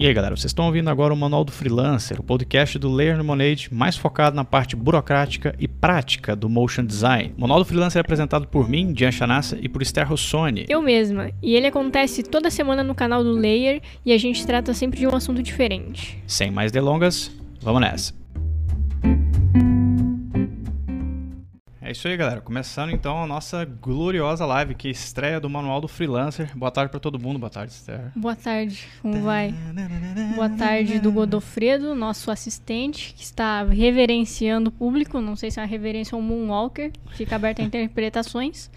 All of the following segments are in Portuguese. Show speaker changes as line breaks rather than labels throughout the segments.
E aí, galera, vocês estão ouvindo agora o Manual do Freelancer, o podcast do Layer Lemonade mais focado na parte burocrática e prática do motion design. O Manual do Freelancer é apresentado por mim, Dian Chanassa, e por Esther Rossoni.
Eu mesma. E ele acontece toda semana no canal do Layer e a gente trata sempre de um assunto diferente.
Sem mais delongas, vamos nessa. É isso aí, galera. Começando então a nossa gloriosa live que estreia do Manual do Freelancer. Boa tarde para todo mundo. Boa tarde, Esther.
Boa tarde, como vai? Boa tarde do Godofredo, nosso assistente, que está reverenciando o público. Não sei se é uma reverência ou um moonwalker. Fica aberto a interpretações.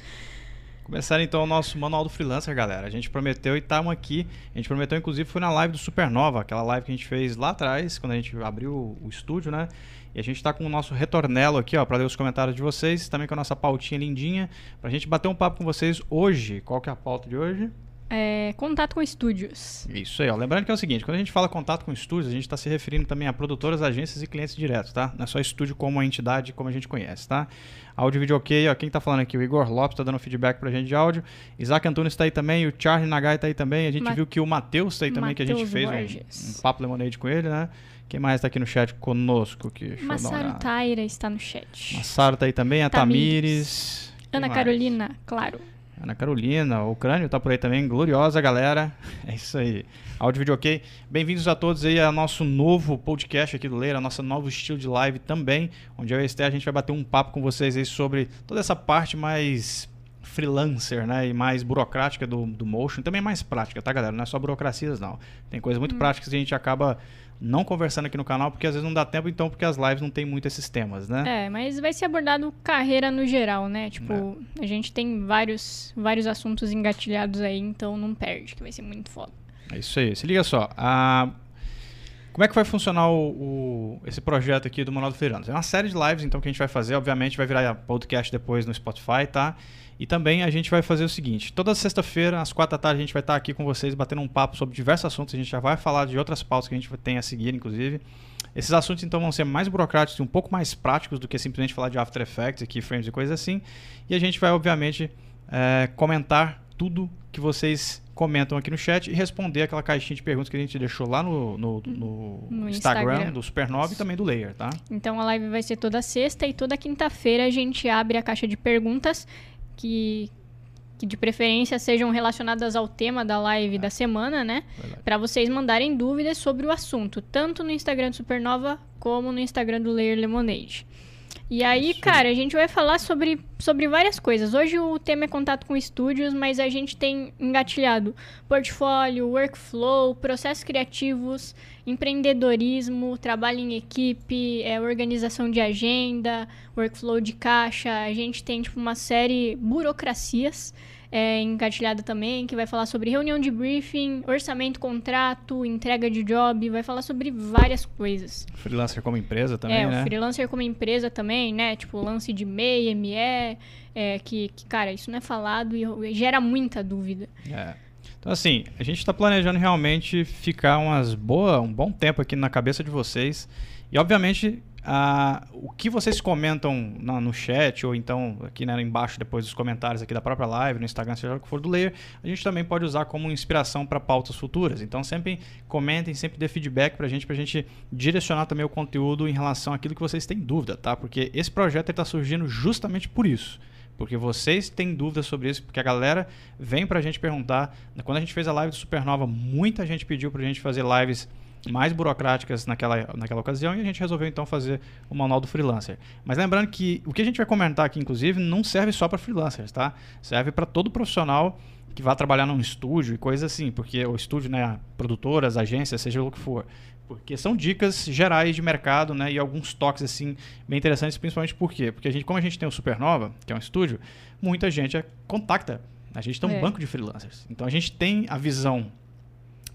Começando então o nosso Manual do Freelancer, galera. A gente prometeu e estamos aqui. A gente prometeu, inclusive, foi na live do Supernova, aquela live que a gente fez lá atrás, quando a gente abriu o estúdio, né? E a gente está com o nosso retornelo aqui, ó, para ler os comentários de vocês, também com a nossa pautinha lindinha, para a gente bater um papo com vocês hoje. Qual que é a pauta de hoje?
É, contato com estúdios.
Isso aí, ó. Lembrando que é o seguinte, quando a gente fala contato com estúdios, a gente está se referindo também a produtoras, agências e clientes diretos, tá? Não é só estúdio como uma entidade, como a gente conhece, tá? Áudio vídeo ok, ó. Quem tá falando aqui? O Igor Lopes tá dando feedback pra gente de áudio. Isaac Antunes tá aí também, o Charlie Nagai tá aí também. A gente Ma viu que o Matheus tá aí também, Mateus que a gente fez um, um, papo lemonade com ele, né? Quem mais está aqui no chat conosco? Aqui?
Massaro Taira está no chat.
Massaro está aí também, a Tamires.
Tamires. Ana Carolina, claro.
Ana Carolina, o Crânio está por aí também, gloriosa galera. É isso aí. Áudio vídeo ok. Bem-vindos a todos aí ao nosso novo podcast aqui do Leira, nosso novo estilo de live também, onde eu e a Esther a gente vai bater um papo com vocês aí sobre toda essa parte mais freelancer, né? E mais burocrática do, do motion, também mais prática, tá, galera? Não é só burocracias, não. Tem coisas muito hum. práticas que a gente acaba não conversando aqui no canal, porque às vezes não dá tempo, então, porque as lives não tem muito esses temas, né?
É, mas vai ser abordado carreira no geral, né? Tipo, é. a gente tem vários, vários assuntos engatilhados aí, então não perde, que vai ser muito foda.
É isso aí. Se liga só. A... Como é que vai funcionar o, o, esse projeto aqui do Manual do Freelancer? É uma série de lives, então, que a gente vai fazer. Obviamente, vai virar podcast depois no Spotify, tá? E também a gente vai fazer o seguinte: toda sexta-feira, às quatro da tarde, a gente vai estar aqui com vocês batendo um papo sobre diversos assuntos. A gente já vai falar de outras pautas que a gente tem a seguir, inclusive. Esses assuntos então vão ser mais burocráticos e um pouco mais práticos do que simplesmente falar de After Effects, keyframes e coisas assim. E a gente vai, obviamente, é, comentar tudo que vocês comentam aqui no chat e responder aquela caixinha de perguntas que a gente deixou lá no, no, no, no Instagram, Instagram, do Supernova e também do Layer, tá?
Então a live vai ser toda sexta e toda quinta-feira a gente abre a caixa de perguntas que, que de preferência sejam relacionadas ao tema da live é. da semana, né? Para vocês mandarem dúvidas sobre o assunto, tanto no Instagram do Supernova como no Instagram do Layer Lemonade. E aí, cara, a gente vai falar sobre, sobre várias coisas. Hoje o tema é contato com estúdios, mas a gente tem engatilhado portfólio, workflow, processos criativos, empreendedorismo, trabalho em equipe, é, organização de agenda, workflow de caixa. A gente tem, tipo, uma série burocracias é, engatilhada também, que vai falar sobre reunião de briefing, orçamento, contrato, entrega de job, vai falar sobre várias coisas.
Freelancer como empresa também, é,
né? É, freelancer como empresa também, né? Tipo, lance de MEI, ME, é, que, que, cara, isso não é falado e gera muita dúvida.
É. Então, assim, a gente está planejando realmente ficar umas boa, um bom tempo aqui na cabeça de vocês. E, obviamente, ah, o que vocês comentam no, no, chat ou então aqui né, embaixo depois dos comentários aqui da própria live, no Instagram, seja o que for do Layer, a gente também pode usar como inspiração para pautas futuras. Então sempre comentem, sempre dê feedback para a gente, para a gente direcionar também o conteúdo em relação àquilo que vocês têm dúvida, tá? Porque esse projeto está surgindo justamente por isso. Porque vocês têm dúvidas sobre isso, porque a galera vem para a gente perguntar. Quando a gente fez a live do Supernova, muita gente pediu para a gente fazer lives mais burocráticas naquela, naquela ocasião e a gente resolveu então fazer o manual do freelancer. Mas lembrando que o que a gente vai comentar aqui, inclusive, não serve só para freelancers, tá? Serve para todo profissional que vá trabalhar num estúdio e coisas assim, porque o estúdio, né, produtoras, agências, seja o que for. Porque são dicas gerais de mercado, né, e alguns toques assim bem interessantes, principalmente por quê? Porque a gente, como a gente tem o Supernova, que é um estúdio, muita gente é, contacta. A gente tem um é. banco de freelancers. Então a gente tem a visão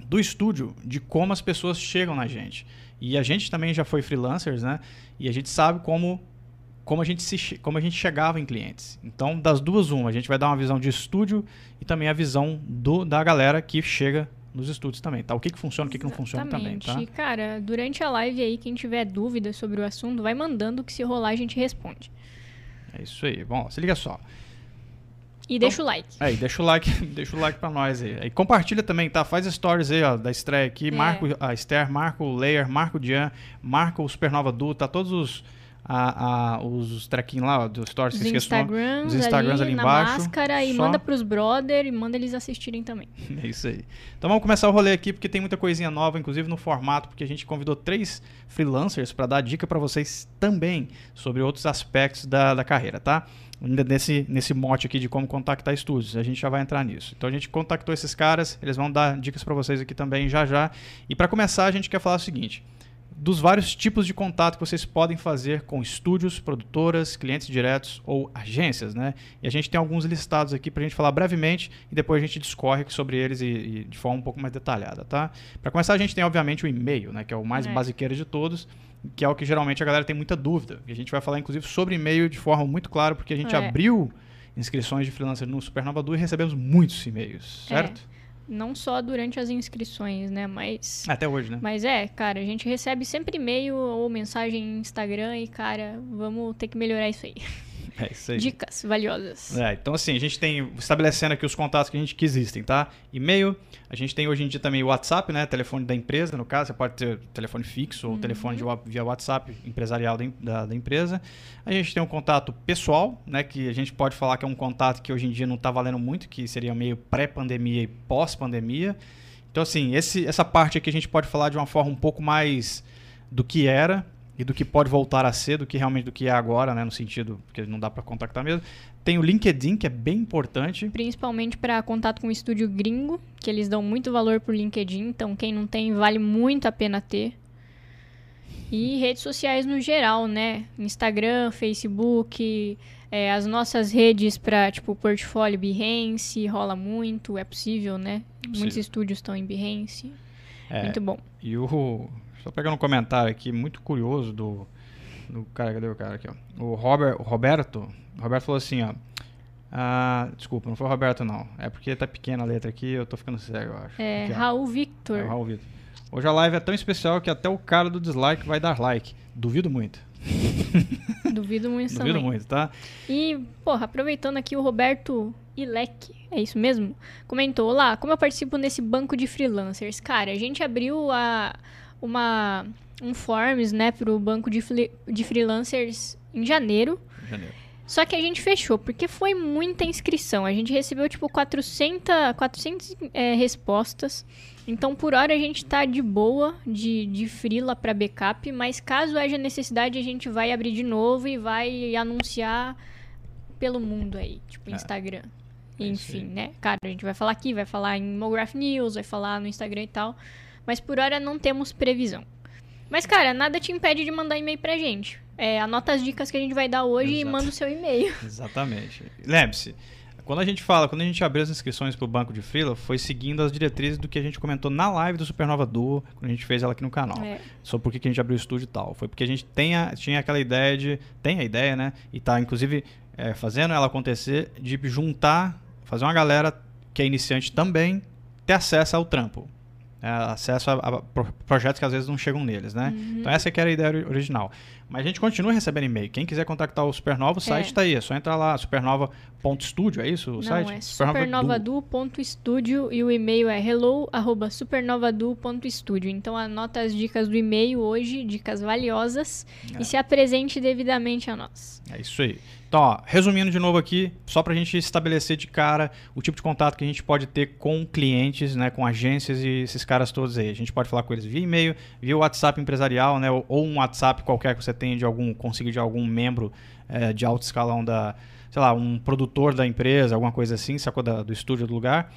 do estúdio de como as pessoas chegam na gente. E a gente também já foi freelancers, né? E a gente sabe como como a gente se como a gente chegava em clientes. Então, das duas uma, a gente vai dar uma visão de estúdio e também a visão do da galera que chega nos estúdios também, tá? O que, que funciona, o que, que não funciona também, tá?
Cara, durante a live aí, quem tiver dúvida sobre o assunto, vai mandando que se rolar a gente responde.
É isso aí. Bom, se liga só.
E deixa então, o like.
É, e deixa o like, deixa o like pra nós aí. E compartilha também, tá? Faz stories aí, ó, da estreia aqui. É. Marco a Esther, marca o Layer, marca o Jean, marca o Supernova Du, tá todos os a, a, os trequinhos lá, dos stories,
os Instagrams, os Instagrams ali, ali embaixo. máscara e só... manda pros brother e manda eles assistirem também.
É isso aí. Então vamos começar o rolê aqui, porque tem muita coisinha nova, inclusive no formato, porque a gente convidou três freelancers para dar dica para vocês também sobre outros aspectos da, da carreira, tá? Nesse, nesse mote aqui de como contactar estúdios. A gente já vai entrar nisso. Então a gente contactou esses caras, eles vão dar dicas para vocês aqui também já já. E para começar, a gente quer falar o seguinte: dos vários tipos de contato que vocês podem fazer com estúdios, produtoras, clientes diretos ou agências, né? E a gente tem alguns listados aqui para a gente falar brevemente e depois a gente discorre sobre eles e, e de forma um pouco mais detalhada, tá? Para começar, a gente tem obviamente o e-mail, né? Que é o mais é. basiqueiro de todos, que é o que geralmente a galera tem muita dúvida. E a gente vai falar inclusive sobre e-mail de forma muito clara, porque a gente é. abriu inscrições de freelancer no Supernova Du e recebemos muitos e-mails, é. certo?
É. Não só durante as inscrições, né? Mas.
Até hoje, né?
Mas é, cara, a gente recebe sempre e-mail ou mensagem em Instagram e, cara, vamos ter que melhorar isso aí.
É isso aí.
Dicas valiosas.
É, então, assim, a gente tem estabelecendo aqui os contatos que a gente que existem, tá? E-mail, a gente tem hoje em dia também o WhatsApp, né? Telefone da empresa, no caso, você pode ter telefone fixo ou uhum. telefone de, via WhatsApp empresarial da, da, da, empresa. A gente tem um contato pessoal, né? Que a gente pode falar que é um contato que hoje em dia não está valendo muito, que seria meio pré-pandemia e pós-pandemia. Então, assim, esse, essa parte aqui a gente pode falar de uma forma um pouco mais do que era, e do que pode voltar a ser, do que realmente do que é agora, né, no sentido que não dá para contactar mesmo. Tem o LinkedIn, que é bem importante.
Principalmente para contato com o estúdio gringo, que eles dão muito valor pro LinkedIn, então quem não tem vale muito a pena ter. E redes sociais no geral, né? Instagram, Facebook, é, as nossas redes para tipo portfólio Behance, rola muito, é possível, né? Possível. Muitos estúdios estão em Behance. É, muito bom.
E o só pegando um comentário aqui muito curioso do, do cara, cadê o cara aqui, ó? O, Robert, o Roberto, o Roberto falou assim, ó. Ah, desculpa, não foi o Roberto não. É porque tá pequena a letra aqui, eu tô ficando cego, eu acho.
É,
aqui,
Raul Victor.
É, Raul Victor. Hoje a live é tão especial que até o cara do dislike vai dar like. Duvido muito.
Duvido muito
Duvido
também.
muito, tá?
E, porra, aproveitando aqui o Roberto Ilek, é isso mesmo? Comentou lá, como eu participo nesse banco de freelancers? Cara, a gente abriu a uma, um forms, né, para o banco de, de freelancers em janeiro.
janeiro.
Só que a gente fechou, porque foi muita inscrição. A gente recebeu, tipo, 400, 400 é, respostas. Então, por hora, a gente tá de boa de, de freela para backup. Mas caso haja necessidade, a gente vai abrir de novo e vai anunciar pelo mundo aí. Tipo, é. Instagram. É Enfim, né? Cara, a gente vai falar aqui, vai falar em Mograph News, vai falar no Instagram e tal. Mas por hora não temos previsão. Mas, cara, nada te impede de mandar e-mail pra gente. É, anota as dicas que a gente vai dar hoje Exato. e manda o seu e-mail.
Exatamente. Lembre-se, quando a gente fala, quando a gente abriu as inscrições para o banco de freela, foi seguindo as diretrizes do que a gente comentou na live do Supernova Duo, quando a gente fez ela aqui no canal. É. Sobre por que a gente abriu o estúdio e tal. Foi porque a gente tem a, tinha aquela ideia de. Tem a ideia, né? E tá, inclusive, é, fazendo ela acontecer, de juntar, fazer uma galera que é iniciante também ter acesso ao trampo acesso a, a, projetos que às vezes não chegam neles, né? Uhum. Então essa que era a ideia original. Mas a gente continua recebendo e-mail. Quem quiser contactar o Supernova, o site está é. aí. É só entrar lá, supernova.studio, é isso o
não,
site?
é supernovadu.studio e o e-mail é hello@supernovadu.studio. Então anota as dicas do e-mail hoje, dicas valiosas, é. e se apresente devidamente a nós.
É isso aí. Então, ó, resumindo de novo aqui, só para a gente estabelecer de cara o tipo de contato que a gente pode ter com clientes, né, com agências e esses caras todos aí. A gente pode falar com eles via e-mail, via WhatsApp empresarial, né, ou, um WhatsApp qualquer que você tenha de algum, consiga de algum membro é, de alto escalão da, sei lá, um produtor da empresa, alguma coisa assim, sacou da, do estúdio do lugar.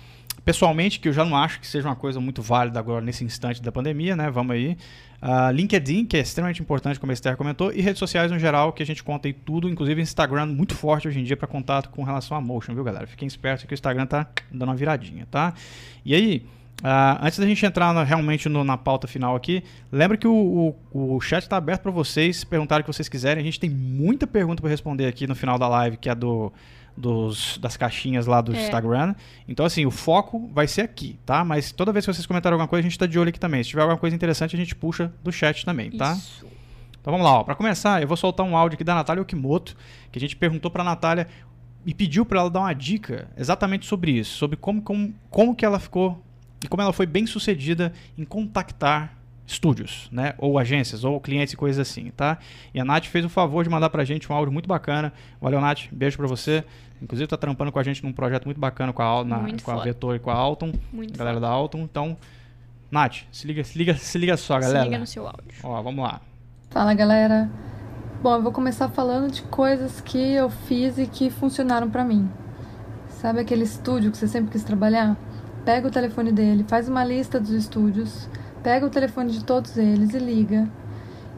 Pessoalmente, que eu já não acho que seja uma coisa muito válida agora nesse instante da pandemia, né? Vamos aí. Uh, LinkedIn, que é extremamente importante, como a Esther comentou, e redes sociais no geral, que a gente conta aí tudo, inclusive Instagram muito forte hoje em dia para contato com relação a motion, viu, galera? Fiquem espertos que o Instagram tá dando uma viradinha, tá? E aí, uh, antes da gente entrar realmente no, na pauta final aqui, lembra que o, o, o chat está aberto para vocês perguntarem o que vocês quiserem. A gente tem muita pergunta para responder aqui no final da live, que é do dos, das caixinhas lá do é. Instagram. Então, assim, o foco vai ser aqui, tá? Mas toda vez que vocês comentarem alguma coisa, a gente tá de olho aqui também. Se tiver alguma coisa interessante, a gente puxa do chat também, tá? Isso. Então vamos lá, ó. Pra começar, eu vou soltar um áudio aqui da Natália Okimoto, que a gente perguntou pra Natália e pediu para ela dar uma dica exatamente sobre isso, sobre como, como, como que ela ficou e como ela foi bem sucedida em contactar estúdios, né? Ou agências, ou clientes e coisas assim, tá? E a Nath fez o favor de mandar pra gente um áudio muito bacana. Valeu, Nath. Beijo pra você. Inclusive, tá trampando com a gente num projeto muito bacana com a, na, com a Vetor e com a Alton. Muito galera foda. da Alton. Então, Nath, se liga, se liga, se liga só, galera. Se
liga no seu áudio.
Ó, vamos lá.
Fala, galera. Bom, eu vou começar falando de coisas que eu fiz e que funcionaram para mim. Sabe aquele estúdio que você sempre quis trabalhar? Pega o telefone dele, faz uma lista dos estúdios, pega o telefone de todos eles e liga.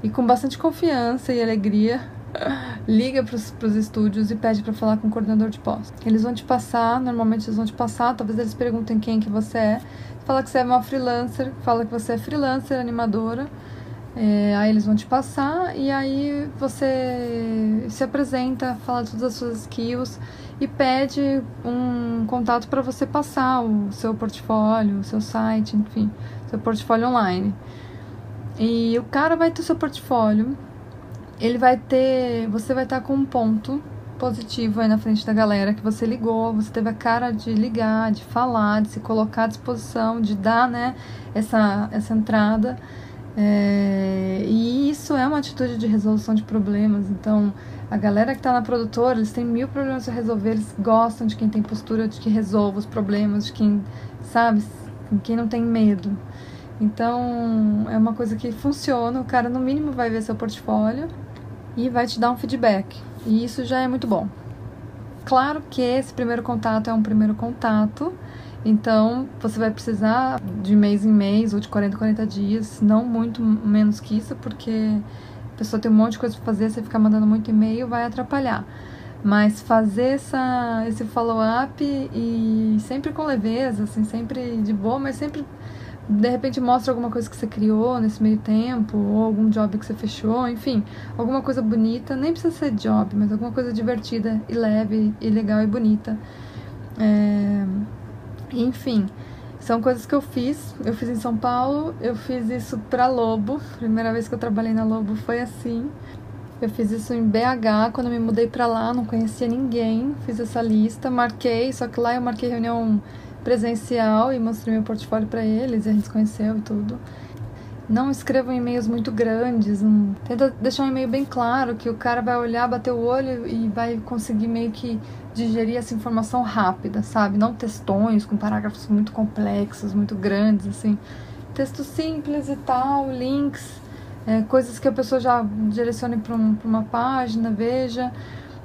E com bastante confiança e alegria, liga para os estúdios e pede para falar com o coordenador de pós. Eles vão te passar, normalmente eles vão te passar, talvez eles perguntem quem que você é. Fala que você é uma freelancer, fala que você é freelancer, animadora é, aí eles vão te passar e aí você se apresenta, fala todas as suas skills e pede um contato para você passar o seu portfólio, o seu site, enfim, seu portfólio online. E o cara vai ter o seu portfólio, ele vai ter, você vai estar com um ponto positivo aí na frente da galera que você ligou, você teve a cara de ligar, de falar, de se colocar à disposição, de dar, né, essa essa entrada. É, e isso é uma atitude de resolução de problemas. Então, a galera que está na produtora, eles têm mil problemas a resolver, eles gostam de quem tem postura, de que resolva os problemas, de quem, sabe, quem não tem medo. Então, é uma coisa que funciona. O cara, no mínimo, vai ver seu portfólio e vai te dar um feedback. E isso já é muito bom. Claro que esse primeiro contato é um primeiro contato então, você vai precisar de mês em mês ou de 40 em 40 dias, não muito menos que isso, porque a pessoa tem um monte de coisa para fazer, você ficar mandando muito e-mail vai atrapalhar. Mas fazer essa, esse follow-up e sempre com leveza, assim, sempre de boa, mas sempre de repente mostra alguma coisa que você criou nesse meio tempo, ou algum job que você fechou, enfim, alguma coisa bonita, nem precisa ser job, mas alguma coisa divertida e leve e legal e bonita. É enfim, são coisas que eu fiz. Eu fiz em São Paulo, eu fiz isso pra Lobo. Primeira vez que eu trabalhei na Lobo foi assim. Eu fiz isso em BH, quando eu me mudei pra lá, não conhecia ninguém. Fiz essa lista, marquei, só que lá eu marquei reunião presencial e mostrei meu portfólio para eles, e a gente se conheceu e tudo. Não escrevam e-mails muito grandes, não... tenta deixar um e-mail bem claro, que o cara vai olhar, bater o olho e vai conseguir meio que digerir essa informação rápida, sabe? Não textões com parágrafos muito complexos, muito grandes, assim. Texto simples e tal, links, é, coisas que a pessoa já direcione para um, uma página, veja.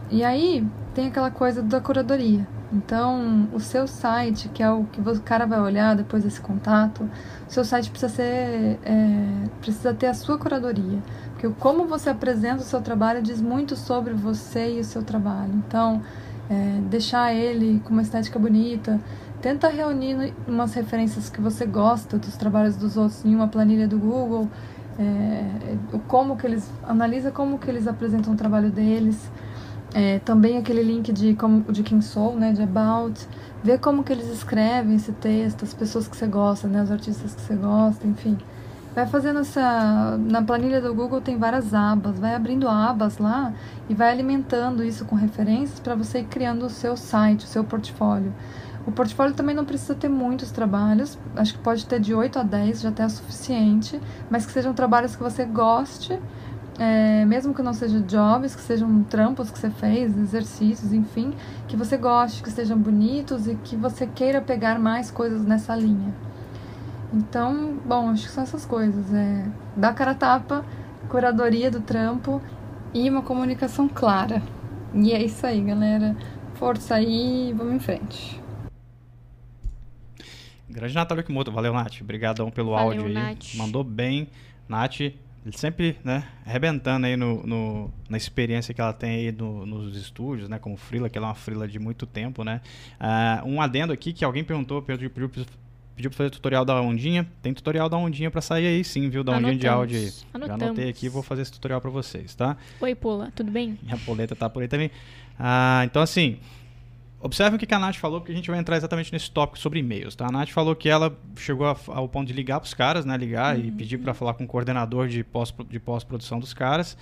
E aí tem aquela coisa da curadoria. Então, o seu site, que é o que o cara vai olhar depois desse contato, o seu site precisa ser, é, precisa ter a sua curadoria, porque como você apresenta o seu trabalho diz muito sobre você e o seu trabalho. Então, é, deixar ele com uma estética bonita. Tenta reunir umas referências que você gosta dos trabalhos dos outros em uma planilha do Google. É, como que eles analisa como que eles apresentam o trabalho deles. É, também aquele link de como de quem sou, né, de about, ver como que eles escrevem esse texto, as pessoas que você gosta, né, os artistas que você gosta, enfim. Vai fazendo essa. Na planilha do Google tem várias abas, vai abrindo abas lá e vai alimentando isso com referências para você ir criando o seu site, o seu portfólio. O portfólio também não precisa ter muitos trabalhos, acho que pode ter de 8 a 10, já até é suficiente, mas que sejam trabalhos que você goste, é, mesmo que não sejam jobs, que sejam trampos que você fez, exercícios, enfim, que você goste, que sejam bonitos e que você queira pegar mais coisas nessa linha. Então, bom, acho que são essas coisas. É dar cara a tapa, curadoria do trampo e uma comunicação clara. E é isso aí, galera. Força aí, vamos em frente.
Grande Natália Kimoto, valeu, Nath. Obrigadão pelo valeu, áudio aí. Nath. Mandou bem. Nath, sempre, né, arrebentando aí no, no, na experiência que ela tem aí no, nos estúdios, né, como frila, que ela é uma frila de muito tempo, né. Uh, um adendo aqui que alguém perguntou, pediu, pediu Pediu pra fazer tutorial da ondinha. Tem tutorial da ondinha pra sair aí sim, viu? Da Anotamos. ondinha de áudio aí. Anotamos. Já anotei aqui vou fazer esse tutorial pra vocês, tá?
Oi, Pula, tudo bem?
E a Poleta tá por aí também. Ah, então, assim, observe o que a Nath falou, porque a gente vai entrar exatamente nesse tópico sobre e-mails, tá? A Nath falou que ela chegou ao ponto de ligar pros caras, né? Ligar uhum. e pedir para falar com o coordenador de pós-produção dos caras.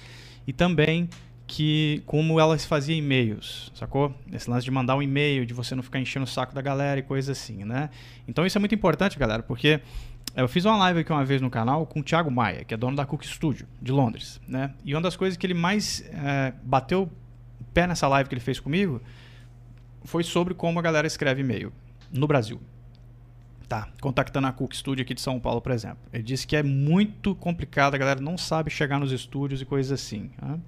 E também que como ela fazia e-mails, sacou? Esse lance de mandar um e-mail, de você não ficar enchendo o saco da galera e coisa assim, né? Então isso é muito importante, galera, porque eu fiz uma live aqui uma vez no canal com o Thiago Maia, que é dono da Cook Studio, de Londres, né? E uma das coisas que ele mais é, bateu o pé nessa live que ele fez comigo foi sobre como a galera escreve e-mail no Brasil. Tá, contactando a Cook Studio aqui de São Paulo, por exemplo. Ele disse que é muito complicado, a galera não sabe chegar nos estúdios e coisas assim. Né?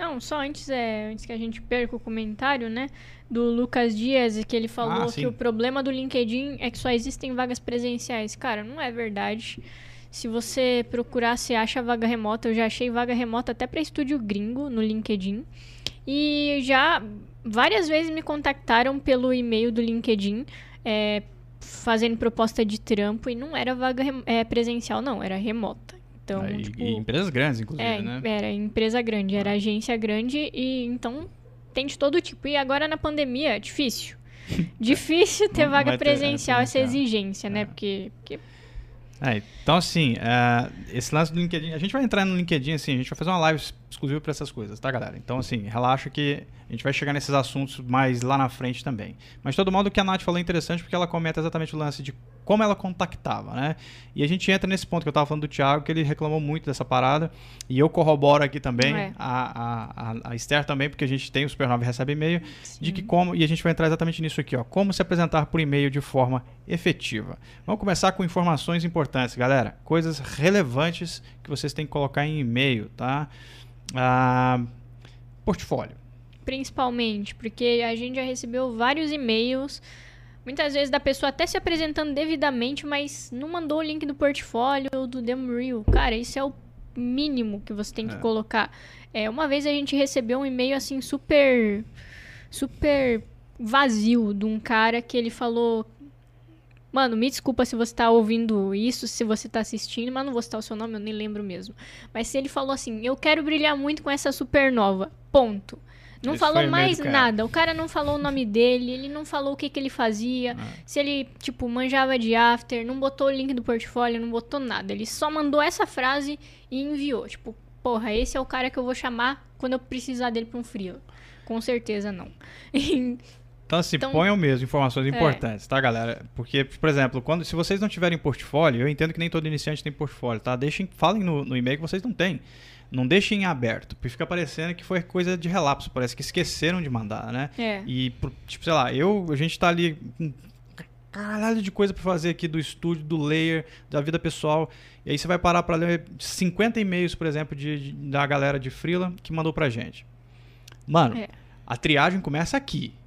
Não, só antes, é, antes que a gente perca o comentário, né? Do Lucas Dias, que ele falou ah, que o problema do LinkedIn é que só existem vagas presenciais. Cara, não é verdade. Se você procurar, você acha vaga remota. Eu já achei vaga remota até para estúdio gringo no LinkedIn. E já várias vezes me contactaram pelo e-mail do LinkedIn. É, fazendo proposta de trampo e não era vaga é, presencial, não, era remota. Então,
e,
tipo,
e empresas grandes, inclusive,
é,
né?
Era empresa grande, era ah. agência grande e então tem de todo tipo. E agora na pandemia, difícil. difícil ter não vaga presencial, ter, é, essa exigência, né? é. né? Porque, porque
é, então, assim, uh, esse lance do LinkedIn, a gente vai entrar no LinkedIn, assim, a gente vai fazer uma live exclusiva para essas coisas, tá, galera? Então, assim, relaxa que a gente vai chegar nesses assuntos mais lá na frente também. Mas, de todo modo, o que a Nath falou é interessante porque ela comenta exatamente o lance de como ela contactava, né? E a gente entra nesse ponto que eu estava falando do Thiago, que ele reclamou muito dessa parada, e eu corroboro aqui também, é. a, a, a Esther também, porque a gente tem o Super 9 recebe e-mail, de que como, e a gente vai entrar exatamente nisso aqui, ó, como se apresentar por e-mail de forma efetiva. Vamos começar com informações importantes, galera, coisas relevantes que vocês têm que colocar em e-mail, tá? Ah, portfólio.
Principalmente, porque a gente já recebeu vários e-mails Muitas vezes da pessoa até se apresentando devidamente, mas não mandou o link do portfólio ou do demo reel. Cara, isso é o mínimo que você tem que é. colocar. É, uma vez a gente recebeu um e-mail assim super super vazio de um cara que ele falou Mano, me desculpa se você tá ouvindo isso, se você tá assistindo, mas não vou citar o seu nome, eu nem lembro mesmo. Mas se ele falou assim, eu quero brilhar muito com essa supernova. Ponto. Não Esse falou mais nada. O cara não falou o nome dele, ele não falou o que, que ele fazia. Ah. Se ele, tipo, manjava de after, não botou o link do portfólio, não botou nada. Ele só mandou essa frase e enviou. Tipo, porra, esse é o cara que eu vou chamar quando eu precisar dele pra um frio. Com certeza não.
Então, assim, então, ponham mesmo informações é. importantes, tá, galera? Porque, por exemplo, quando, se vocês não tiverem portfólio, eu entendo que nem todo iniciante tem portfólio, tá? Deixem, falem no, no e-mail que vocês não têm. Não deixem em aberto, porque fica parecendo que foi coisa de relapso, parece que esqueceram de mandar, né?
É.
E, tipo, sei lá, eu, a gente tá ali com caralho de coisa para fazer aqui do estúdio, do layer, da vida pessoal. E aí você vai parar para ler 50 e-mails, por exemplo, de, de, da galera de Freela que mandou pra gente. Mano, é. a triagem começa aqui.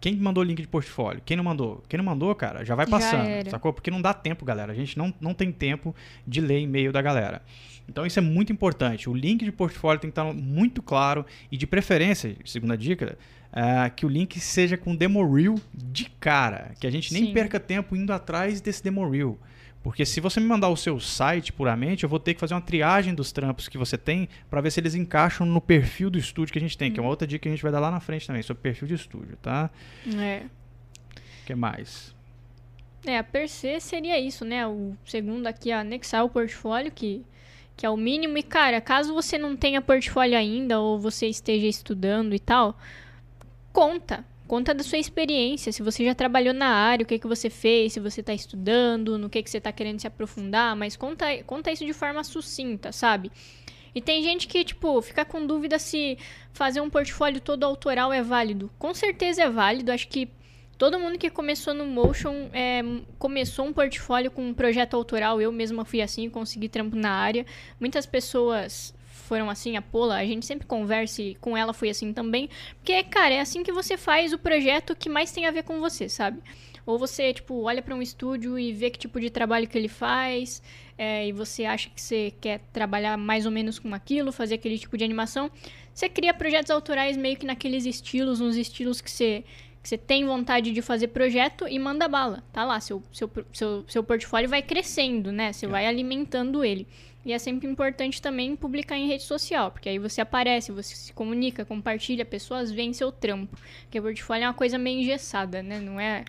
Quem mandou o link de portfólio? Quem não mandou? Quem não mandou, cara, já vai passando, já sacou? Porque não dá tempo, galera. A gente não, não tem tempo de ler e-mail da galera. Então isso é muito importante. O link de portfólio tem que estar muito claro e de preferência, segunda dica, é, que o link seja com demo reel de cara, que a gente nem Sim. perca tempo indo atrás desse demo reel. Porque se você me mandar o seu site puramente, eu vou ter que fazer uma triagem dos trampos que você tem para ver se eles encaixam no perfil do estúdio que a gente tem, que é uma outra dica que a gente vai dar lá na frente também, sobre perfil de estúdio, tá?
É.
O que mais?
É, a per se seria isso, né? O segundo aqui, anexar o portfólio, que que é o mínimo. E, cara, caso você não tenha portfólio ainda ou você esteja estudando e tal, conta. Conta da sua experiência, se você já trabalhou na área, o que, que você fez, se você está estudando, no que, que você está querendo se aprofundar, mas conta, conta isso de forma sucinta, sabe? E tem gente que, tipo, fica com dúvida se fazer um portfólio todo autoral é válido. Com certeza é válido, acho que Todo mundo que começou no Motion é, começou um portfólio com um projeto autoral. Eu mesma fui assim, consegui trampo na área. Muitas pessoas foram assim, a Pola, a gente sempre conversa e com ela foi assim também. Porque, cara, é assim que você faz o projeto que mais tem a ver com você, sabe? Ou você, tipo, olha para um estúdio e vê que tipo de trabalho que ele faz, é, e você acha que você quer trabalhar mais ou menos com aquilo, fazer aquele tipo de animação. Você cria projetos autorais meio que naqueles estilos, uns estilos que você que você tem vontade de fazer projeto e manda bala. Tá lá, seu, seu, seu, seu portfólio vai crescendo, né? Você é. vai alimentando ele. E é sempre importante também publicar em rede social, porque aí você aparece, você se comunica, compartilha, pessoas veem seu trampo. Porque portfólio é uma coisa meio engessada, né? Não é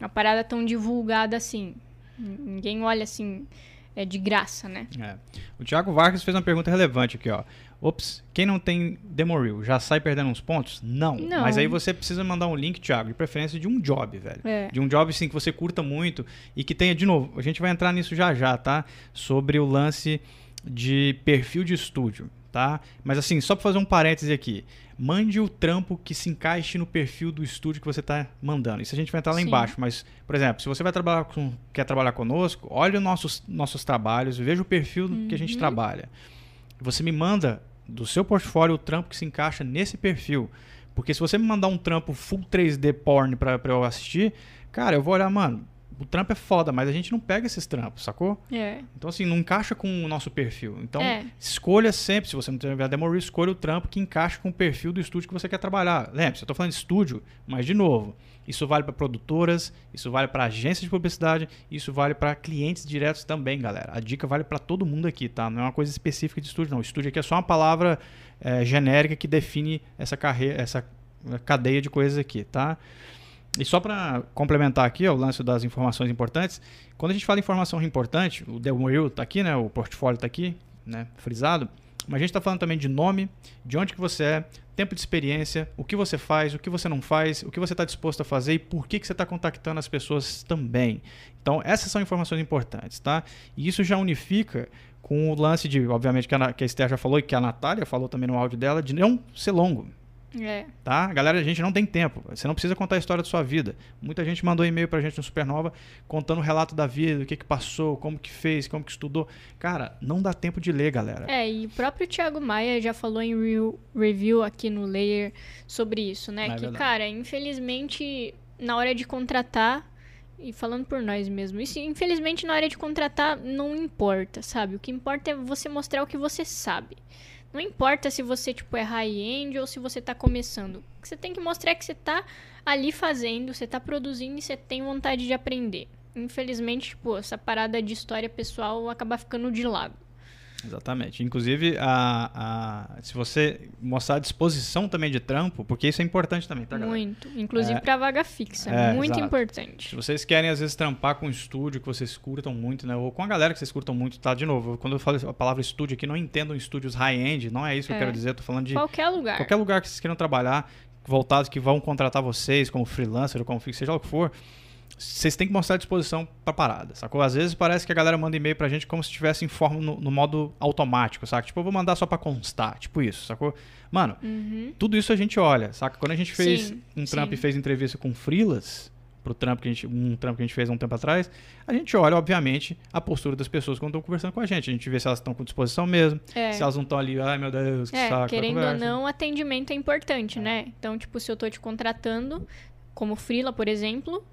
uma parada tão divulgada assim. Ninguém olha assim. É de graça, né?
É. O Thiago Vargas fez uma pergunta relevante aqui, ó. Ops, quem não tem demo reel já sai perdendo uns pontos? Não.
Não.
Mas aí você precisa mandar um link, Thiago, de preferência de um job, velho.
É.
De um job, sim, que você curta muito e que tenha, de novo, a gente vai entrar nisso já já, tá? Sobre o lance de perfil de estúdio, tá? Mas assim, só para fazer um parêntese aqui. Mande o trampo que se encaixe no perfil do estúdio que você está mandando. Isso a gente vai entrar lá
Sim.
embaixo. Mas, por exemplo, se você vai trabalhar com, quer trabalhar conosco, olhe os nossos, nossos trabalhos, veja o perfil que a gente
Uhum.
trabalha. Você me manda do seu portfólio o trampo que se encaixa nesse perfil. Porque se você me mandar um trampo full 3D porn pra eu assistir, cara, eu vou olhar, mano, o trampo é foda, mas a gente não pega esses trampos, sacou?
É.
Então, assim, não encaixa com o nosso perfil. Então,
É.
escolha sempre, se você não tiver demo reel, escolha o trampo que encaixa com o perfil do estúdio que você quer trabalhar. Lembre-se, eu tô falando de estúdio, mas, de novo, isso vale para produtoras, isso vale para agências de publicidade, isso vale para clientes diretos também, galera. A dica vale para todo mundo aqui, tá? Não é uma coisa específica de estúdio, não. Estúdio aqui é só uma palavra eh, genérica que define essa carreira, essa cadeia de coisas aqui, tá? E só para complementar aqui ó, o lance das informações importantes, quando a gente fala informação importante, o demo reel tá aqui, né? O portfólio tá aqui, né? Frisado. Mas a gente está falando também de nome, de onde que você é, tempo de experiência, o que você faz, o que você não faz, o que você está disposto a fazer e por que, que você está contactando as pessoas também. Então, essas são informações importantes, tá? E isso já unifica com o lance de, obviamente, que a, que a Esther já falou e que a Natália falou também no áudio dela, de não ser longo.
É.
Tá? Galera, a gente não tem tempo. Você não precisa contar a história da sua vida. Muita gente mandou e-mail pra gente no Supernova contando o relato da vida, o que que passou, como que fez, como que estudou. Cara, não dá tempo de ler, galera.
É, e o próprio Thiago Maia já falou em re- review aqui no Layer sobre isso, né?
É
que,
verdade.
cara, infelizmente, na hora de contratar, e falando por nós mesmo, isso infelizmente na hora de contratar não importa, sabe? O que importa é você mostrar o que você sabe. Não importa se você, tipo, é high-end ou se você tá começando. Você tem que mostrar é que você tá ali fazendo, você tá produzindo e você tem vontade de aprender. Infelizmente, tipo, essa parada de história pessoal acaba ficando de lado.
Exatamente. Inclusive, a, a, se você mostrar a disposição também de trampo, porque isso é importante também, tá, galera?
Muito. Inclusive
É.
pra vaga fixa.
É,
muito
exato.
importante.
Se vocês querem, às vezes, trampar com um estúdio que vocês curtam muito, né? Ou com a galera que vocês curtam muito, tá? De novo, quando eu falo a palavra estúdio aqui, não entendam estúdios high-end, não é isso que
É.
eu quero dizer. Eu tô falando de
Qualquer lugar.
qualquer lugar que vocês queiram trabalhar, voltados que vão contratar vocês como freelancer ou como fixo, seja lá o que for, vocês têm que mostrar disposição pra parada, sacou? Às vezes parece que a galera manda e-mail pra gente como se estivesse em forma no, no modo automático, saca? Tipo, eu vou mandar só pra constar, tipo isso, sacou? Mano,
Uhum.
tudo isso a gente olha, saca? Quando a gente fez
Sim,
um trampo e fez entrevista com freelas, pro trampo que a gente, um trampo que a gente fez há um tempo atrás, a gente olha, obviamente, a postura das pessoas quando estão conversando com a gente. A gente vê se elas estão com disposição mesmo,
É.
se elas não estão ali, ai meu Deus, que
É,
saco.
querendo ou não, atendimento é importante, né? Então, tipo, se eu tô te contratando, como freela, por exemplo,